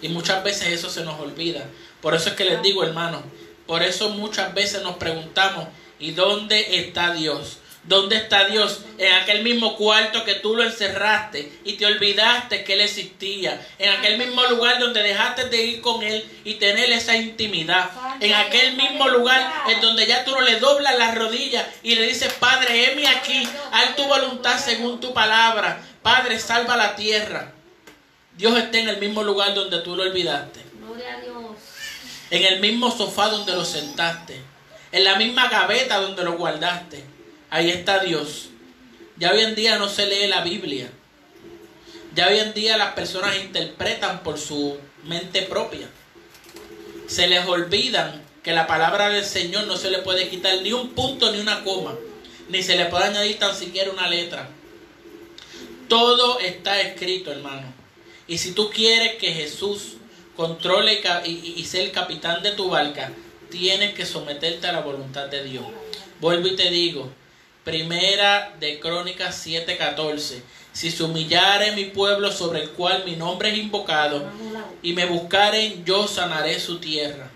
[SPEAKER 2] Y muchas veces eso se nos olvida. Por eso es que les digo, hermanos, por eso muchas veces nos preguntamos, ¿y dónde está Dios? ¿Dónde está Dios? En aquel mismo cuarto que tú lo encerraste y te olvidaste que Él existía. En aquel mismo lugar donde dejaste de ir con Él y tener esa intimidad. En aquel mismo lugar en donde ya tú no le doblas las rodillas y le dices, Padre, heme aquí, haz tu voluntad según tu palabra. Padre, salva la tierra. Dios está en el mismo lugar donde tú lo olvidaste.
[SPEAKER 1] Gloria a Dios.
[SPEAKER 2] En el mismo sofá donde lo sentaste. En la misma gaveta donde lo guardaste Ahí está Dios. Ya hoy en día no se lee la Biblia. Ya hoy en día las personas interpretan por su mente propia. Se les olvidan que la palabra del Señor no se le puede quitar ni un punto ni una coma. Ni se le puede añadir tan siquiera una letra. Todo está escrito, hermano. Y si tú quieres que Jesús controle y, y sea el capitán de tu barca, tienes que someterte a la voluntad de Dios. Vuelvo y te digo, Primera de Crónicas 7:14. Si se humillare mi pueblo sobre el cual mi nombre es invocado, y me buscaren, yo sanaré su tierra.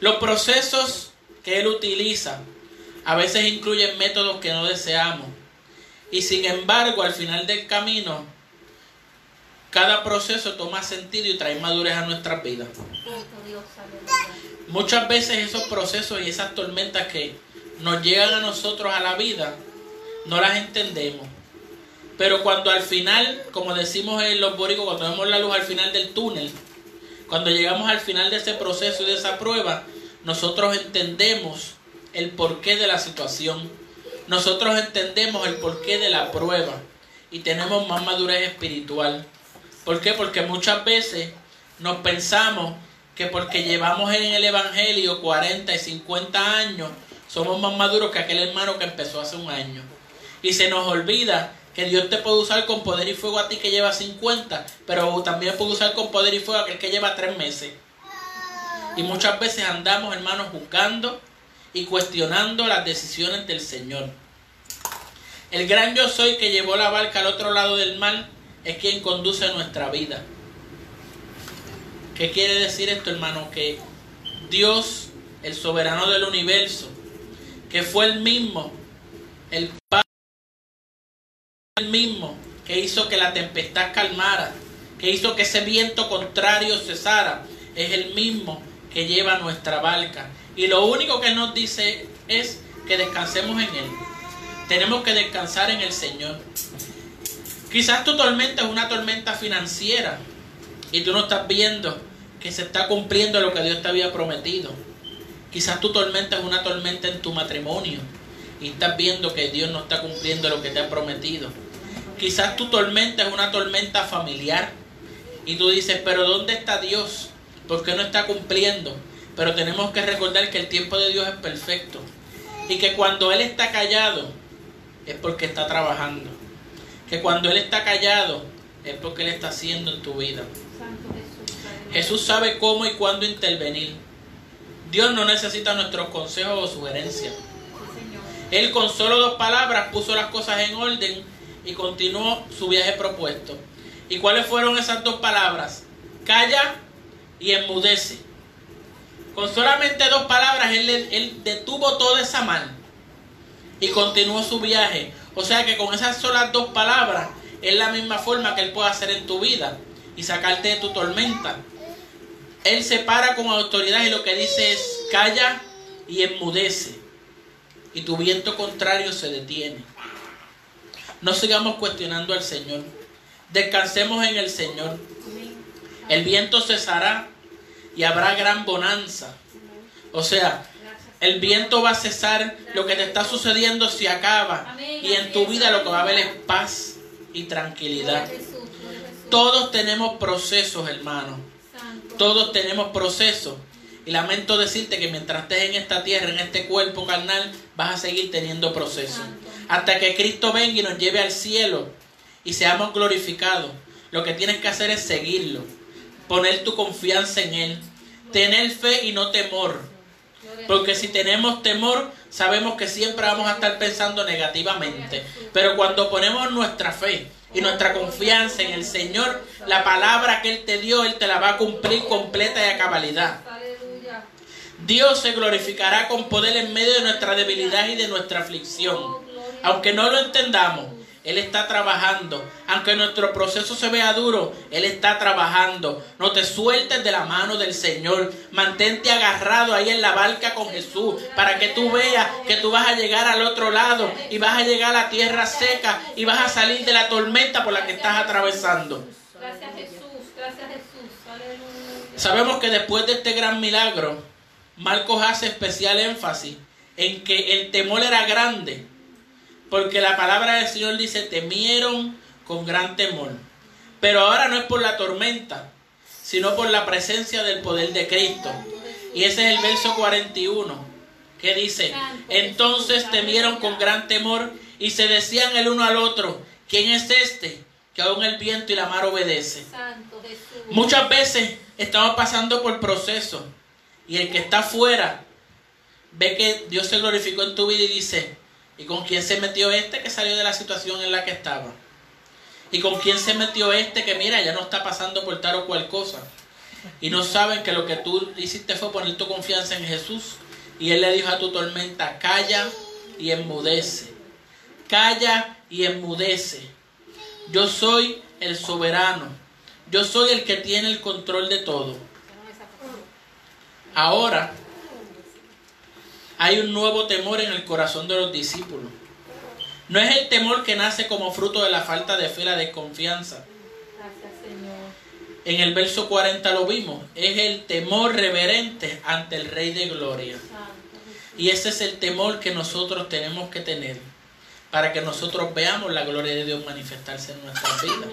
[SPEAKER 2] Los procesos que él utiliza a veces incluyen métodos que no deseamos. Y sin embargo, al final del camino, cada proceso toma sentido y trae madurez a nuestras vidas. Muchas veces esos procesos y esas tormentas que nos llegan a nosotros a la vida, no las entendemos. Pero cuando al final, como decimos en los boricos, cuando vemos la luz al final del túnel, cuando llegamos al final de ese proceso y de esa prueba, nosotros entendemos el porqué de la situación. Nosotros entendemos el porqué de la prueba y tenemos más madurez espiritual. ¿Por qué? Porque muchas veces nos pensamos que porque llevamos en el Evangelio 40 y 50 años, somos más maduros que aquel hermano que empezó hace un año. Y se nos olvida que Dios te puede usar con poder y fuego a ti que lleva 50, pero también puede usar con poder y fuego a aquel que lleva 3 meses. Y muchas veces andamos, hermanos, buscando y cuestionando las decisiones del Señor. El gran yo soy que llevó la barca al otro lado del mar es quien conduce nuestra vida. ¿Qué quiere decir esto, hermano? Que Dios, el soberano del universo, que fue el mismo, el Padre, el mismo que hizo que la tempestad calmara, que hizo que ese viento contrario cesara, es el mismo que lleva nuestra barca. Y lo único que nos dice es que descansemos en Él. Tenemos que descansar en el Señor. Quizás tu tormenta es una tormenta financiera y tú no estás viendo que se está cumpliendo lo que Dios te había prometido. Quizás tu tormenta es una tormenta en tu matrimonio y estás viendo que Dios no está cumpliendo lo que te ha prometido. Quizás tu tormenta es una tormenta familiar y tú dices, pero ¿dónde está Dios? ¿Por qué no está cumpliendo? Pero tenemos que recordar que el tiempo de Dios es perfecto y que cuando Él está callado es porque está trabajando. Que cuando Él está callado es porque Él está haciendo en tu vida. Jesús sabe cómo y cuándo intervenir. Dios no necesita nuestros consejos o sugerencias. Él con solo dos palabras puso las cosas en orden y continuó su viaje propuesto. ¿Y cuáles fueron esas dos palabras? Calla y enmudece. Con solamente dos palabras él, él detuvo toda esa mal y continuó su viaje. O sea que con esas solas dos palabras es la misma forma que él puede hacer en tu vida y sacarte de tu tormenta. Él se para con autoridad y lo que dice es calla y enmudece. Y tu viento contrario se detiene. No sigamos cuestionando al Señor. Descansemos en el Señor. El viento cesará y habrá gran bonanza. O sea, el viento va a cesar, lo que te está sucediendo se acaba y en tu vida lo que va a haber es paz y tranquilidad. Todos tenemos procesos, hermanos todos tenemos procesos. Y lamento decirte que mientras estés en esta tierra, en este cuerpo carnal, vas a seguir teniendo procesos. Hasta que Cristo venga y nos lleve al cielo y seamos glorificados. Lo que tienes que hacer es seguirlo. Poner tu confianza en Él. Tener fe y no temor. Porque si tenemos temor, sabemos que siempre vamos a estar pensando negativamente. Pero cuando ponemos nuestra fe, y nuestra confianza en el Señor, la palabra que Él te dio, Él te la va a cumplir completa y a cabalidad. Dios se glorificará con poder en medio de nuestra debilidad y de nuestra aflicción. Aunque no lo entendamos, Él está trabajando. Aunque nuestro proceso se vea duro, Él está trabajando. No te sueltes de la mano del Señor. Mantente agarrado ahí en la barca con Jesús para que tú veas que tú vas a llegar al otro lado y vas a llegar a la tierra seca y vas a salir de la tormenta por la que estás atravesando.
[SPEAKER 1] Gracias Jesús, gracias Jesús. Aleluya.
[SPEAKER 2] Sabemos que después de este gran milagro, Marcos hace especial énfasis en que el temor era grande, porque la palabra del Señor dice, temieron con gran temor. Pero ahora no es por la tormenta, sino por la presencia del poder de Cristo. Y ese es el verso 41, que dice, entonces temieron con gran temor y se decían el uno al otro, ¿quién es este? Que aún el viento y la mar obedece. Muchas veces estamos pasando por procesos y el que está afuera ve que Dios se glorificó en tu vida y dice, ¿y con quién se metió este que salió de la situación en la que estaba? ¿Y con quién se metió este que mira, ya no está pasando por tal o cual cosa? Y no saben que lo que tú hiciste fue poner tu confianza en Jesús. Y Él le dijo a tu tormenta, calla y enmudece. Calla y enmudece. Yo soy el soberano. Yo soy el que tiene el control de todo. Ahora hay un nuevo temor en el corazón de los discípulos. No es el temor que nace como fruto de la falta de fe, la desconfianza.
[SPEAKER 1] Gracias Señor.
[SPEAKER 2] En el verso 40 lo vimos. Es el temor reverente ante el Rey de Gloria. Y ese es el temor que nosotros tenemos que tener para que nosotros veamos la gloria de Dios manifestarse en nuestras vidas.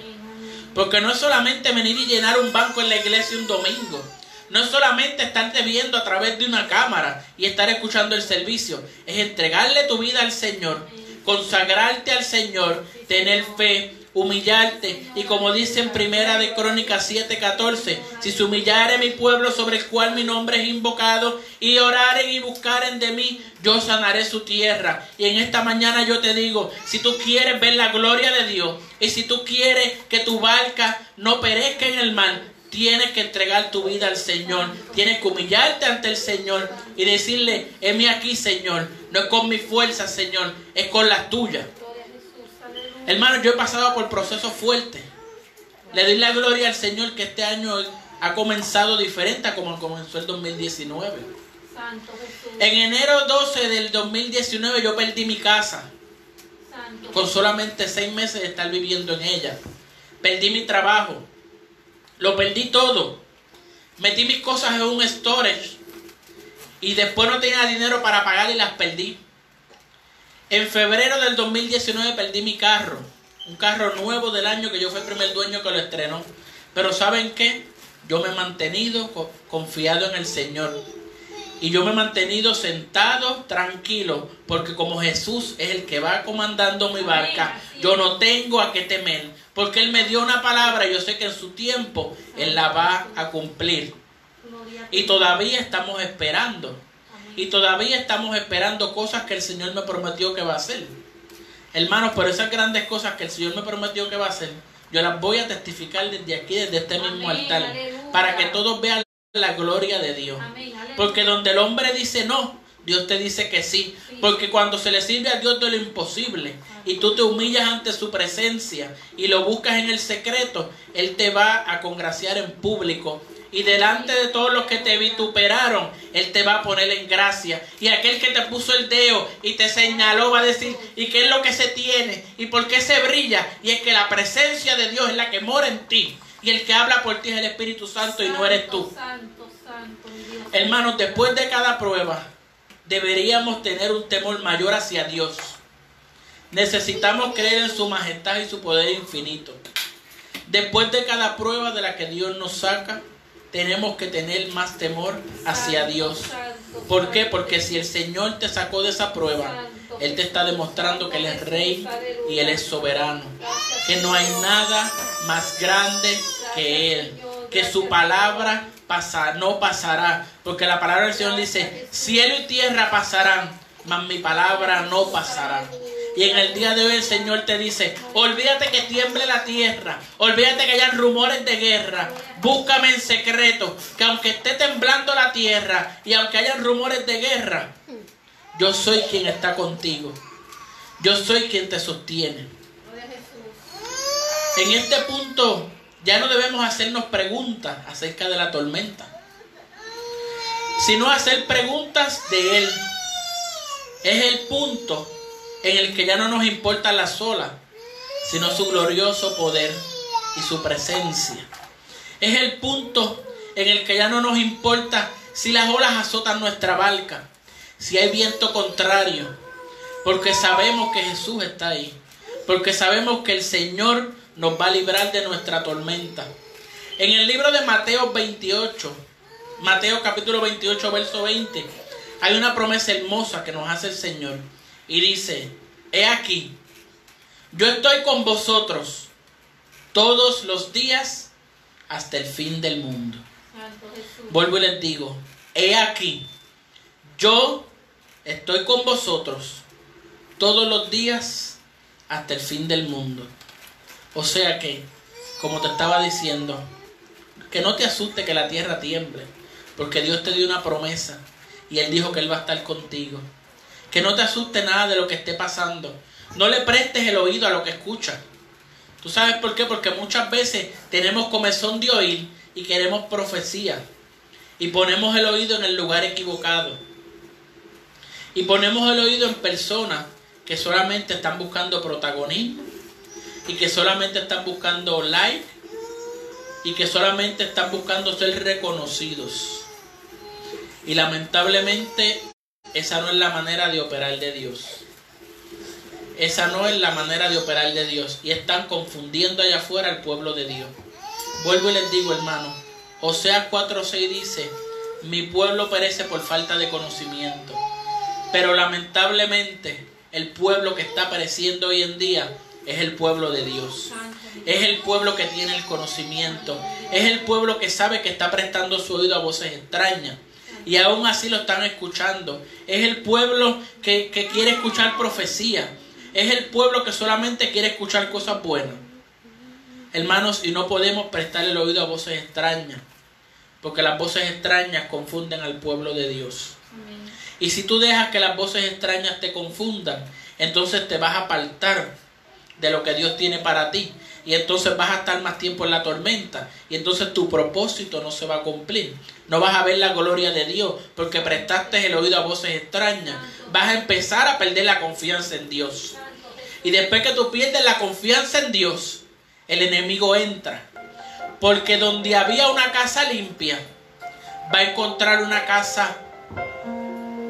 [SPEAKER 2] Porque no es solamente venir y llenar un banco en la iglesia un domingo. No es solamente estarte viendo a través de una cámara y estar escuchando el servicio. Es entregarle tu vida al Señor, consagrarte al Señor, tener fe, humillarte. Y como dice en Primera de Crónicas 7:14, si se humillare mi pueblo sobre el cual mi nombre es invocado, y oraren y buscaren de mí, yo sanaré su tierra. Y en esta mañana yo te digo, si tú quieres ver la gloria de Dios, y si tú quieres que tu barca no perezca en el mar, tienes que entregar tu vida al Señor. Tienes que humillarte ante el Señor y decirle, heme aquí, Señor. No es con mi fuerza, Señor, es con las tuyas. Hermano, yo he pasado por procesos fuertes. Le doy la gloria al Señor que este año ha comenzado diferente a como comenzó el 2019.
[SPEAKER 1] Santo Jesús.
[SPEAKER 2] En enero 12 del 2019 yo perdí mi casa
[SPEAKER 1] Santo
[SPEAKER 2] con solamente seis meses de estar viviendo en ella. Perdí mi trabajo. Lo perdí todo. Metí mis cosas en un storage. Y después no tenía dinero para pagar y las perdí. En febrero del 2019 perdí mi carro. Un carro nuevo del año que yo fui el primer dueño que lo estrenó. Pero ¿saben qué? Yo me he mantenido co- confiado en el Señor. Y yo me he mantenido sentado, tranquilo, porque como Jesús es el que va comandando mi barca, yo no tengo a qué temer, porque Él me dio una palabra y yo sé que en su tiempo Él la va a cumplir. Y todavía estamos esperando. Y todavía estamos esperando cosas que el Señor me prometió que va a hacer. Hermanos, por esas grandes cosas que el Señor me prometió que va a hacer, yo las voy a testificar desde aquí, desde este mismo
[SPEAKER 1] Amén,
[SPEAKER 2] altar,
[SPEAKER 1] aleluya.
[SPEAKER 2] para que todos vean la gloria de Dios.
[SPEAKER 1] Amén.
[SPEAKER 2] Porque donde el hombre dice no, Dios te dice que sí. Porque cuando se le sirve a Dios de lo imposible y tú te humillas ante su presencia y lo buscas en el secreto, Él te va a congraciar en público. Y delante de todos los que te vituperaron, Él te va a poner en gracia. Y aquel que te puso el dedo y te señaló va a decir, ¿y qué es lo que se tiene? ¿Y por qué se brilla? Y es que la presencia de Dios es la que mora en ti. Y el que habla por ti es el Espíritu Santo y no eres tú.
[SPEAKER 1] Santo, santo, Dios.
[SPEAKER 2] Hermanos, después de cada prueba, deberíamos tener un temor mayor hacia Dios. Necesitamos creer en su majestad y su poder infinito. Después de cada prueba de la que Dios nos saca, tenemos que tener más temor hacia Dios. ¿Por qué? Porque si el Señor te sacó de esa prueba, Él te está demostrando que Él es rey y Él es soberano. Que no hay nada más grande que Él. Que su palabra no pasará. Porque la palabra del Señor dice, cielo y tierra pasarán, mas mi palabra no pasará. Y en el día de hoy el Señor te dice, olvídate que tiemble la tierra, olvídate que hayan rumores de guerra, búscame en secreto, que aunque esté temblando la tierra y aunque hayan rumores de guerra, yo soy quien está contigo. Yo soy quien te sostiene. En este punto ya no debemos hacernos preguntas acerca de la tormenta, sino hacer preguntas de Él. Es el punto en el que ya no nos importa la sola, sino su glorioso poder y su presencia. Es el punto en el que ya no nos importa si las olas azotan nuestra barca, si hay viento contrario, porque sabemos que Jesús está ahí, porque sabemos que el Señor nos va a librar de nuestra tormenta. En el libro de Mateo 28, Mateo capítulo 28, verso 20, hay una promesa hermosa que nos hace el Señor y dice, he aquí, yo estoy con vosotros todos los días hasta el fin del mundo. Vuelvo y les digo, he aquí, yo estoy con vosotros todos los días hasta el fin del mundo. O sea que, como te estaba diciendo, que no te asuste que la tierra tiemble, porque Dios te dio una promesa y Él dijo que Él va a estar contigo. Que no te asuste nada de lo que esté pasando. No le prestes el oído a lo que escuchas. ¿Tú sabes por qué? Porque muchas veces tenemos comezón de oír y queremos profecía. Y ponemos el oído en el lugar equivocado. Y ponemos el oído en personas que solamente están buscando protagonismo. Y que solamente están buscando like. Y que solamente están buscando ser reconocidos. Y lamentablemente esa no es la manera de operar de Dios. Esa no es la manera de operar de Dios. Y están confundiendo allá afuera al pueblo de Dios. Vuelvo y les digo, hermano. Oseas 4:6 dice, mi pueblo perece por falta de conocimiento. Pero lamentablemente el pueblo que está pereciendo hoy en día es el pueblo de Dios. Es el pueblo que tiene el conocimiento. Es el pueblo que sabe que está prestando su oído a voces extrañas y aún así lo están escuchando. Es el pueblo que, quiere escuchar profecía. Es el pueblo que solamente quiere escuchar cosas buenas. Hermanos, y no podemos prestar el oído a voces extrañas, porque las voces extrañas confunden al pueblo de Dios. Y si tú dejas que las voces extrañas te confundan, entonces te vas a apartar de lo que Dios tiene para ti y entonces vas a estar más tiempo en la tormenta y entonces tu propósito no se va a cumplir. No vas a ver la gloria de Dios porque prestaste el oído a voces extrañas. Vas a empezar a perder la confianza en Dios. Y después que tú pierdes la confianza en Dios, el enemigo entra. Porque donde había una casa limpia, va a encontrar una casa,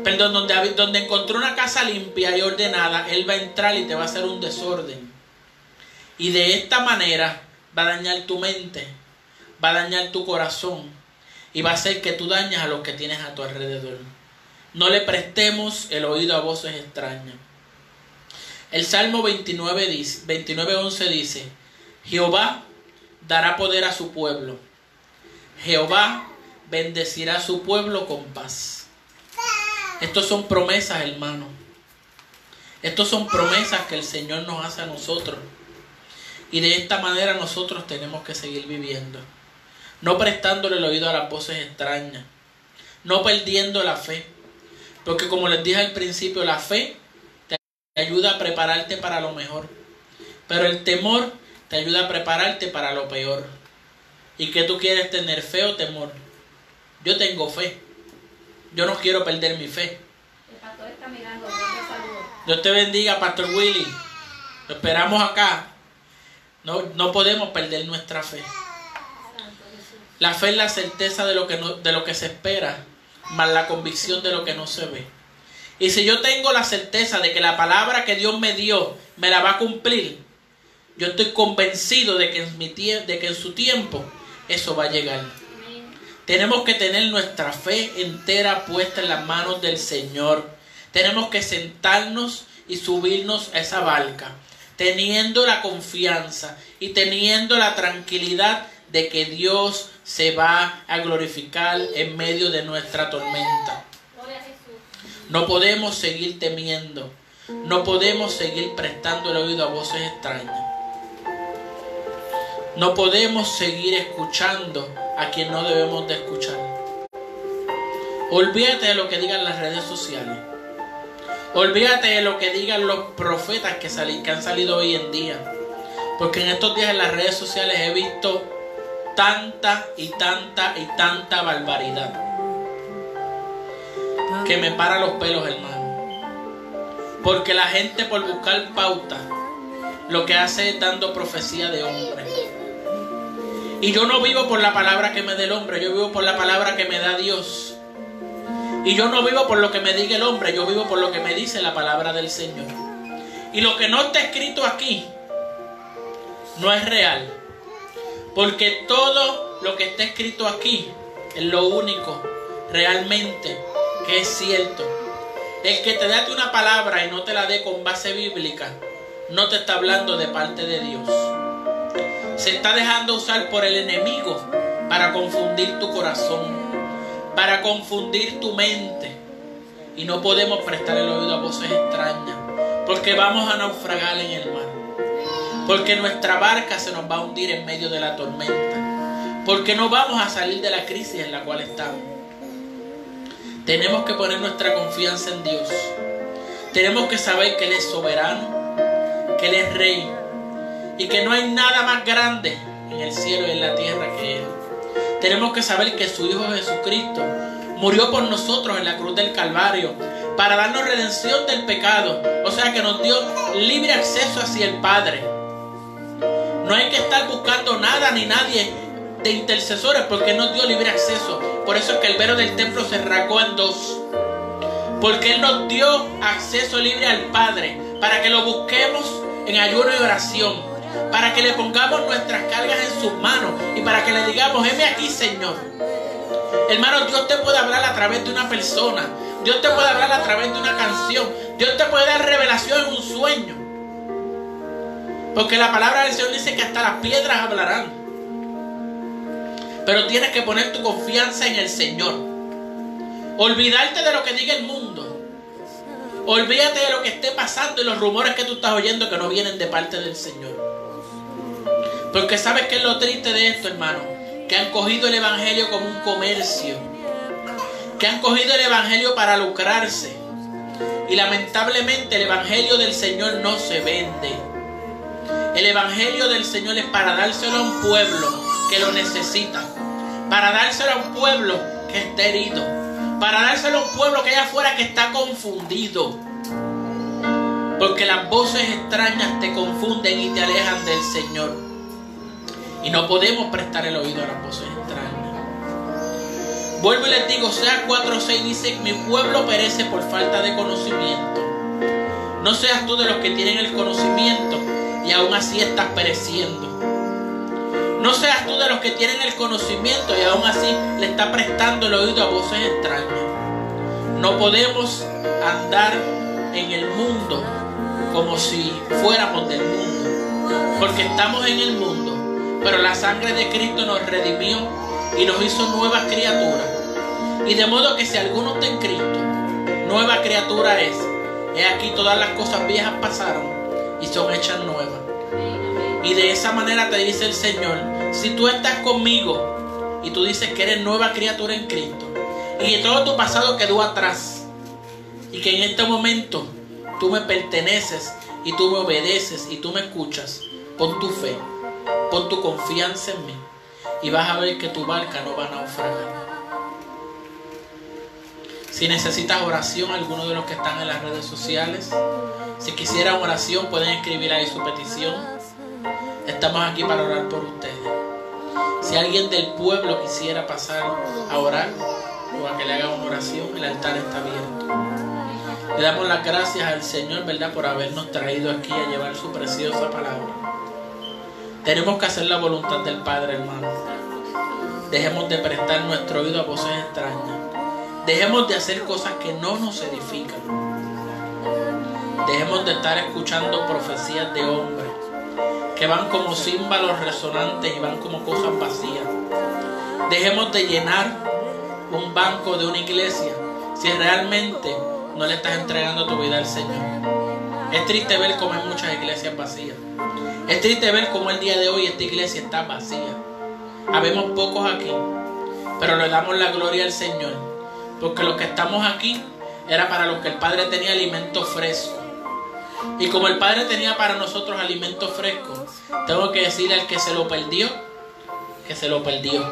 [SPEAKER 2] perdón, donde, donde encontró una casa limpia y ordenada, él va a entrar y te va a hacer un desorden. Y de esta manera va a dañar tu mente, va a dañar tu corazón y va a hacer que tú dañes a los que tienes a tu alrededor. No le prestemos el oído a voces extrañas. El Salmo 29, dice, 29 11 dice, Jehová dará poder a su pueblo. Jehová bendecirá a su pueblo con paz. Estos son promesas, hermano. Estos son promesas que el Señor nos hace a nosotros. Y de esta manera nosotros tenemos que seguir viviendo. No prestándole el oído a las voces extrañas. No perdiendo la fe. Porque como les dije al principio, la fe te ayuda a prepararte para lo mejor. Pero el temor te ayuda a prepararte para lo peor. ¿Y qué tú quieres tener fe o temor? Yo tengo fe. Yo no quiero perder mi fe.
[SPEAKER 1] El pastor está mirando. Dios
[SPEAKER 2] Dios te bendiga, Pastor Willy. Lo esperamos acá. No, podemos perder nuestra fe. La fe es la certeza de lo, que de lo que se espera, más la convicción de lo que no se ve. Y si yo tengo la certeza de que la palabra que Dios me dio me la va a cumplir, yo estoy convencido de que en, mi de que en su tiempo eso va a llegar. Tenemos que tener nuestra fe entera puesta en las manos del Señor. Tenemos que sentarnos y subirnos a esa barca teniendo la confianza y teniendo la tranquilidad de que Dios se va a glorificar en medio de nuestra tormenta. No podemos seguir temiendo, no podemos seguir prestando el oído a voces extrañas. No podemos seguir escuchando a quien no debemos de escuchar. Olvídate de lo que digan las redes sociales. Olvídate de lo que digan los profetas que, que han salido hoy en día. Porque en estos días en las redes sociales he visto tanta y tanta y tanta barbaridad. Que me para los pelos, hermano. Porque la gente por buscar pauta lo que hace es dando profecía de hombre. Y yo no vivo por la palabra que me dé el hombre, yo vivo por la palabra que me da Dios. Y yo no vivo por lo que me diga el hombre, yo vivo por lo que me dice la palabra del Señor. Y lo que no está escrito aquí no es real. Porque todo lo que está escrito aquí es lo único realmente que es cierto. El que te dé una palabra y no te la dé con base bíblica, no te está hablando de parte de Dios. Se está dejando usar por el enemigo para confundir tu corazón para confundir tu mente. Y no podemos prestar el oído a voces extrañas, porque vamos a naufragar en el mar. Porque nuestra barca se nos va a hundir en medio de la tormenta. Porque no vamos a salir de la crisis en la cual estamos. Tenemos que poner nuestra confianza en Dios. Tenemos que saber que Él es soberano, que Él es rey y que no hay nada más grande en el cielo y en la tierra que Él tenemos que saber que su Hijo Jesucristo murió por nosotros en la cruz del Calvario para darnos redención del pecado. O sea que nos dio libre acceso hacia el Padre. No hay que estar buscando nada ni nadie de intercesores porque nos dio libre acceso. Por eso es que el velo del templo se rasgó en dos. Porque Él nos dio acceso libre al Padre para que lo busquemos en ayuno y oración para que le pongamos nuestras cargas en sus manos y para que le digamos, heme aquí, Señor. Hermano, Dios te puede hablar a través de una persona. Dios te puede hablar a través de una canción. Dios te puede dar revelación en un sueño. Porque la palabra del Señor dice que hasta las piedras hablarán. Pero tienes que poner tu confianza en el Señor. Olvidarte de lo que diga el mundo. Olvídate de lo que esté pasando y los rumores que tú estás oyendo que no vienen de parte del Señor. Porque sabes que es lo triste de esto, hermano. Que han cogido el Evangelio como un comercio. Que han cogido el Evangelio para lucrarse. Y lamentablemente el Evangelio del Señor no se vende. El Evangelio del Señor es para dárselo a un pueblo que lo necesita. Para dárselo a un pueblo que está herido. Para dárselo a un pueblo que allá afuera que está confundido. Porque las voces extrañas te confunden y te alejan del Señor. Y no podemos prestar el oído a las voces extrañas. Vuelvo y les digo, sea 4.6 dice, mi pueblo perece por falta de conocimiento. No seas tú de los que tienen el conocimiento y aún así estás pereciendo. No seas tú de los que tienen el conocimiento y aún así le está prestando el oído a voces extrañas. No podemos andar en el mundo como si fuéramos del mundo, porque estamos en el mundo pero la sangre de Cristo nos redimió y nos hizo nuevas criaturas. Y de modo que si alguno está en Cristo, nueva criatura es. He aquí todas las cosas viejas pasaron y son hechas nuevas. Y de esa manera te dice el Señor, si tú estás conmigo y tú dices que eres nueva criatura en Cristo y que todo tu pasado quedó atrás y que en este momento tú me perteneces y tú me obedeces y tú me escuchas, pon tu fe Pon tu confianza en mí y vas a ver que tu barca no va a naufragar. Si necesitas oración, alguno de los que están en las redes sociales, si quisieran oración, pueden escribir ahí su petición. Estamos aquí para orar por ustedes. Si alguien del pueblo quisiera pasar a orar o a que le haga una oración, el altar está abierto. Le damos las gracias al Señor, ¿verdad?, por habernos traído aquí a llevar su preciosa palabra. Tenemos que hacer la voluntad del Padre, hermano. Dejemos de prestar nuestro oído a voces extrañas. Dejemos de hacer cosas que no nos edifican. Dejemos de estar escuchando profecías de hombres que van como címbalos resonantes y van como cosas vacías. Dejemos de llenar un banco de una iglesia si realmente no le estás entregando tu vida al Señor. Es triste ver cómo hay muchas iglesias vacías. Es triste ver cómo el día de hoy esta iglesia está vacía. Habemos pocos aquí, pero le damos la gloria al Señor, porque los que estamos aquí era para los que el Padre tenía alimento fresco. Y como el Padre tenía para nosotros alimento fresco, tengo que decirle al que se lo perdió, que se lo perdió.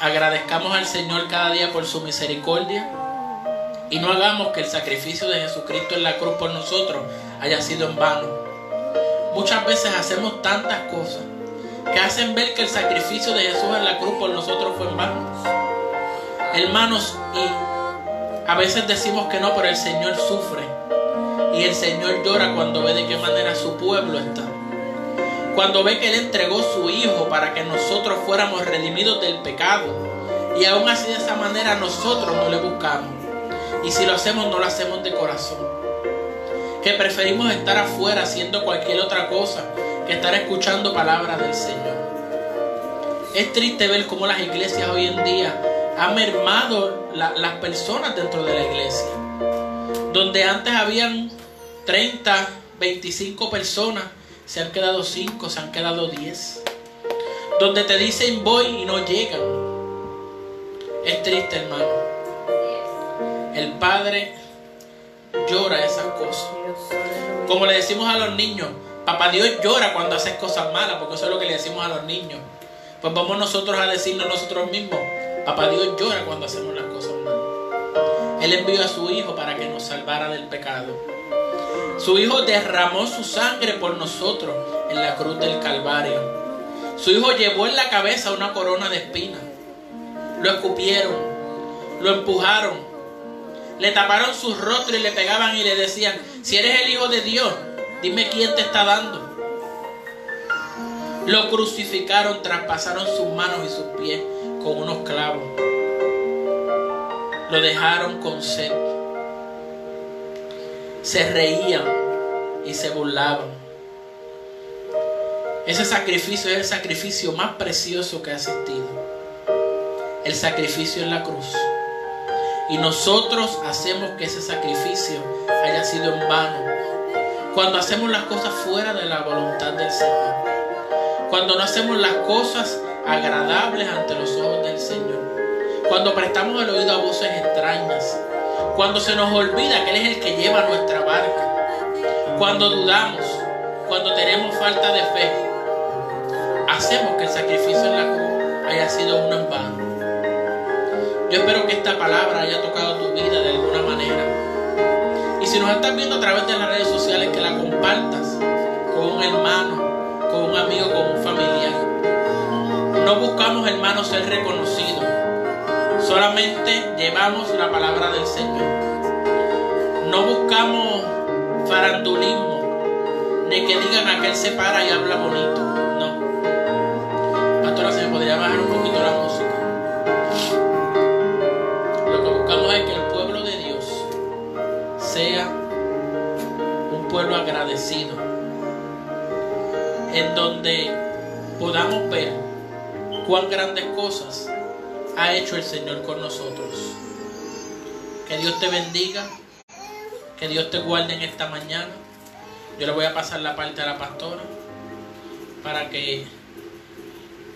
[SPEAKER 2] Agradezcamos al Señor cada día por su misericordia y no hagamos que el sacrificio de Jesucristo en la cruz por nosotros haya sido en vano. Muchas veces hacemos tantas cosas que hacen ver que el sacrificio de Jesús en la cruz por nosotros fue en vano. Hermanos, y a veces decimos que no, pero el Señor sufre. Y el Señor llora cuando ve de qué manera su pueblo está. Cuando ve que Él entregó su Hijo para que nosotros fuéramos redimidos del pecado. Y aún así de esa manera nosotros no le buscamos. Y si lo hacemos, no lo hacemos de corazón. Que preferimos estar afuera haciendo cualquier otra cosa que estar escuchando palabras del Señor. Es triste ver cómo las iglesias hoy en día han mermado las personas dentro de la iglesia. Donde antes habían 30, 25 personas, se han quedado 5, se han quedado 10. Donde te dicen voy y no llegan. Es triste, hermano. El Padre llora esas cosas. Como le decimos a los niños, Papá Dios llora cuando haces cosas malas, porque eso es lo que le decimos a los niños. Pues vamos nosotros a decirnos nosotros mismos, Papá Dios llora cuando hacemos las cosas malas. Él envió a su Hijo para que nos salvara del pecado. Su Hijo derramó su sangre por nosotros en la cruz del Calvario. Su Hijo llevó en la cabeza una corona de espinas. Lo escupieron, lo empujaron, le taparon sus rostros y le pegaban y le decían, si eres el Hijo de Dios, Dime quién te está dando. Lo crucificaron, traspasaron sus manos y sus pies con unos clavos. Lo dejaron con sed. Se reían y se burlaban. Ese sacrificio es el sacrificio más precioso que ha existido. El sacrificio en la cruz. Y nosotros hacemos que ese sacrificio haya sido en vano cuando hacemos las cosas fuera de la voluntad del Señor. Cuando no hacemos las cosas agradables ante los ojos del Señor. Cuando prestamos el oído a voces extrañas. Cuando se nos olvida que Él es el que lleva nuestra barca. Cuando dudamos. Cuando tenemos falta de fe. Hacemos que el sacrificio en la cruz haya sido un en vano. Yo espero que esta palabra haya tocado tu vida de alguna manera y si nos estás viendo a través de las redes sociales, que la compartas con un hermano, con un amigo, con un familiar. No buscamos, hermanos, ser reconocidos. Solamente llevamos la palabra del Señor. No buscamos farandulismo, ni que digan aquel se para y habla bonito. No. Pastora, ¿se me podría bajar un poquito la música? En donde podamos ver cuán grandes cosas ha hecho el Señor con nosotros. Que Dios te bendiga, que Dios te guarde en esta mañana. Yo le voy a pasar la parte a la pastora para que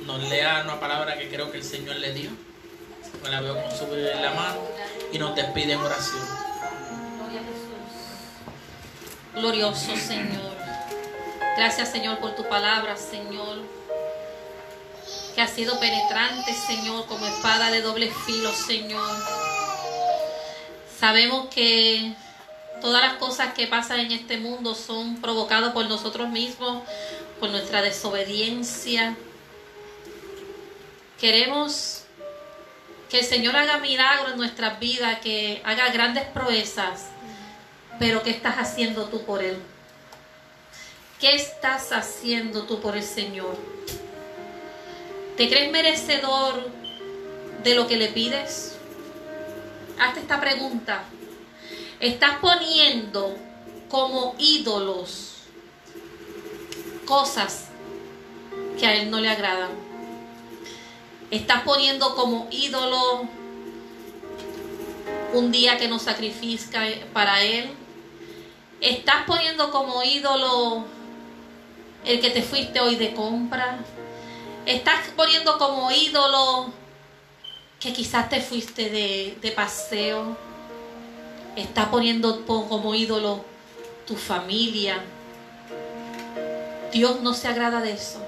[SPEAKER 2] nos lea una palabra que creo que el Señor le dio. Me la veo con su en la mano y nos despide en oración.
[SPEAKER 1] Glorioso Señor. Gracias Señor por tu palabra, Señor. Que ha sido penetrante, Señor, como espada de doble filo, Señor. Sabemos que todas las cosas que pasan en este mundo son provocadas por nosotros mismos, por nuestra desobediencia. Queremos que el Señor haga milagros en nuestras vidas, que haga grandes proezas pero ¿qué estás haciendo tú por Él? ¿Qué estás haciendo tú por el Señor? ¿Te crees merecedor de lo que le pides? Hazte esta pregunta. ¿Estás poniendo como ídolos cosas que a Él no le agradan? ¿Estás poniendo como ídolo un día que nos sacrifica para Él? ¿Estás poniendo como ídolo el que te fuiste hoy de compra? ¿Estás poniendo como ídolo que quizás te fuiste de, de paseo, está poniendo como ídolo tu familia. Dios no se agrada de eso.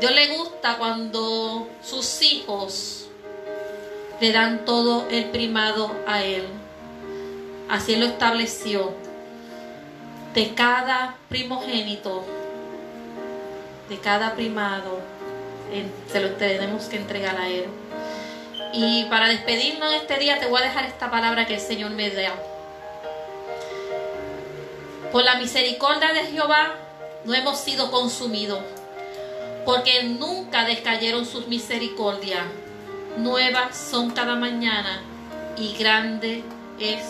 [SPEAKER 1] Dios le gusta cuando sus hijos le dan todo el primado a Él. Así lo estableció. De cada primogénito, de cada primado, se lo tenemos que entregar a Él. Y para despedirnos este día te voy a dejar esta palabra que el Señor me da. Por la misericordia de Jehová no hemos sido consumidos, porque nunca descayeron sus misericordias. Nuevas son cada mañana y grande es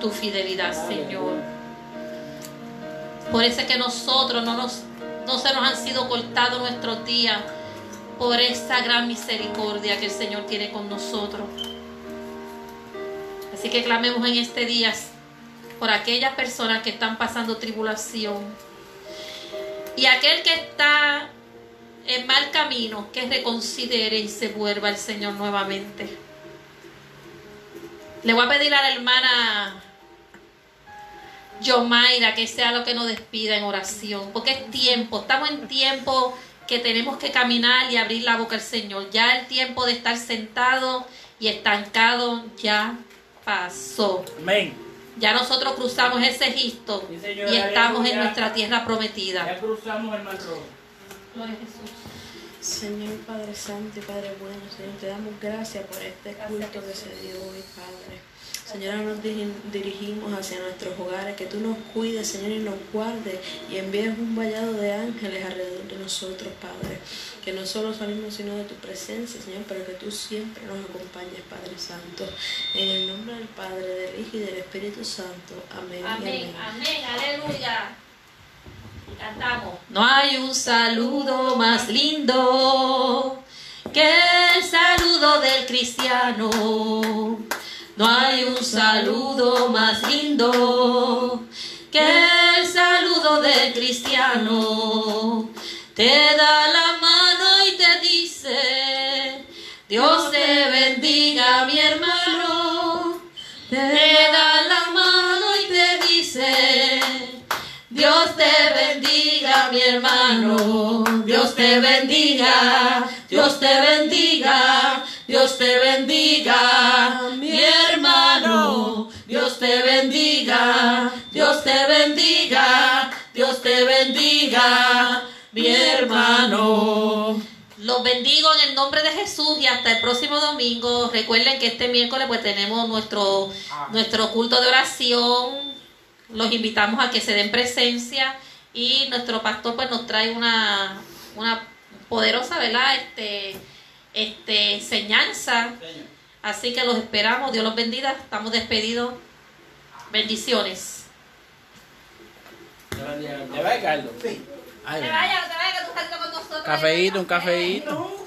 [SPEAKER 1] tu fidelidad, Señor. Por eso es que nosotros no, nos, no se nos han sido cortados nuestros días por esa gran misericordia que el Señor tiene con nosotros. Así que clamemos en este día por aquellas personas que están pasando tribulación. Y aquel que está en mal camino, que reconsidere y se vuelva al Señor nuevamente. Le voy a pedir a la hermana Yomaira que sea lo que nos despida en oración, porque es tiempo, estamos en tiempo que tenemos que caminar y abrir la boca al Señor. Ya el tiempo de estar sentado y estancado ya pasó.
[SPEAKER 2] Amén.
[SPEAKER 1] Ya nosotros cruzamos ese Egipto y estamos en nuestra tierra prometida.
[SPEAKER 2] Ya cruzamos el mar rojo.
[SPEAKER 1] Gloria a Jesús.
[SPEAKER 6] Señor Padre Santo y Padre bueno, Señor, te damos gracias por este culto que se dio hoy, Padre. Señor, nos dirigimos hacia nuestros hogares, que tú nos cuides, Señor, y nos guardes y envíes un vallado de ángeles alrededor de nosotros, Padre. Que no solo salimos sino de tu presencia, Señor, pero que tú siempre nos acompañes, Padre Santo. En el nombre del Padre, del Hijo y del Espíritu Santo. Amén.
[SPEAKER 1] Amén, amén, aleluya. Cantamos. No hay un saludo más lindo que el saludo del cristiano. No hay un saludo más lindo que el saludo del cristiano. Te da la mano y te dice, Dios te bendiga mi hermano. Te da la mano y te dice, Dios te bendiga mi hermano. Dios te bendiga, Dios te bendiga. Dios te bendiga, mi hermano. Dios te bendiga, Dios te bendiga, Dios te bendiga, mi hermano. Los bendigo en el nombre de Jesús y hasta el próximo domingo. Recuerden que este miércoles pues tenemos nuestro, nuestro culto de oración. Los invitamos a que se den presencia y nuestro pastor pues nos trae una, una poderosa, ¿verdad? Este, este, enseñanza. Así que los esperamos. Dios los bendiga. Estamos despedidos. Bendiciones.
[SPEAKER 2] Te vaya, Carlos. Te
[SPEAKER 1] vaya, te vaya, que tú estás con nosotros.
[SPEAKER 2] Cafeíto, un cafeíto.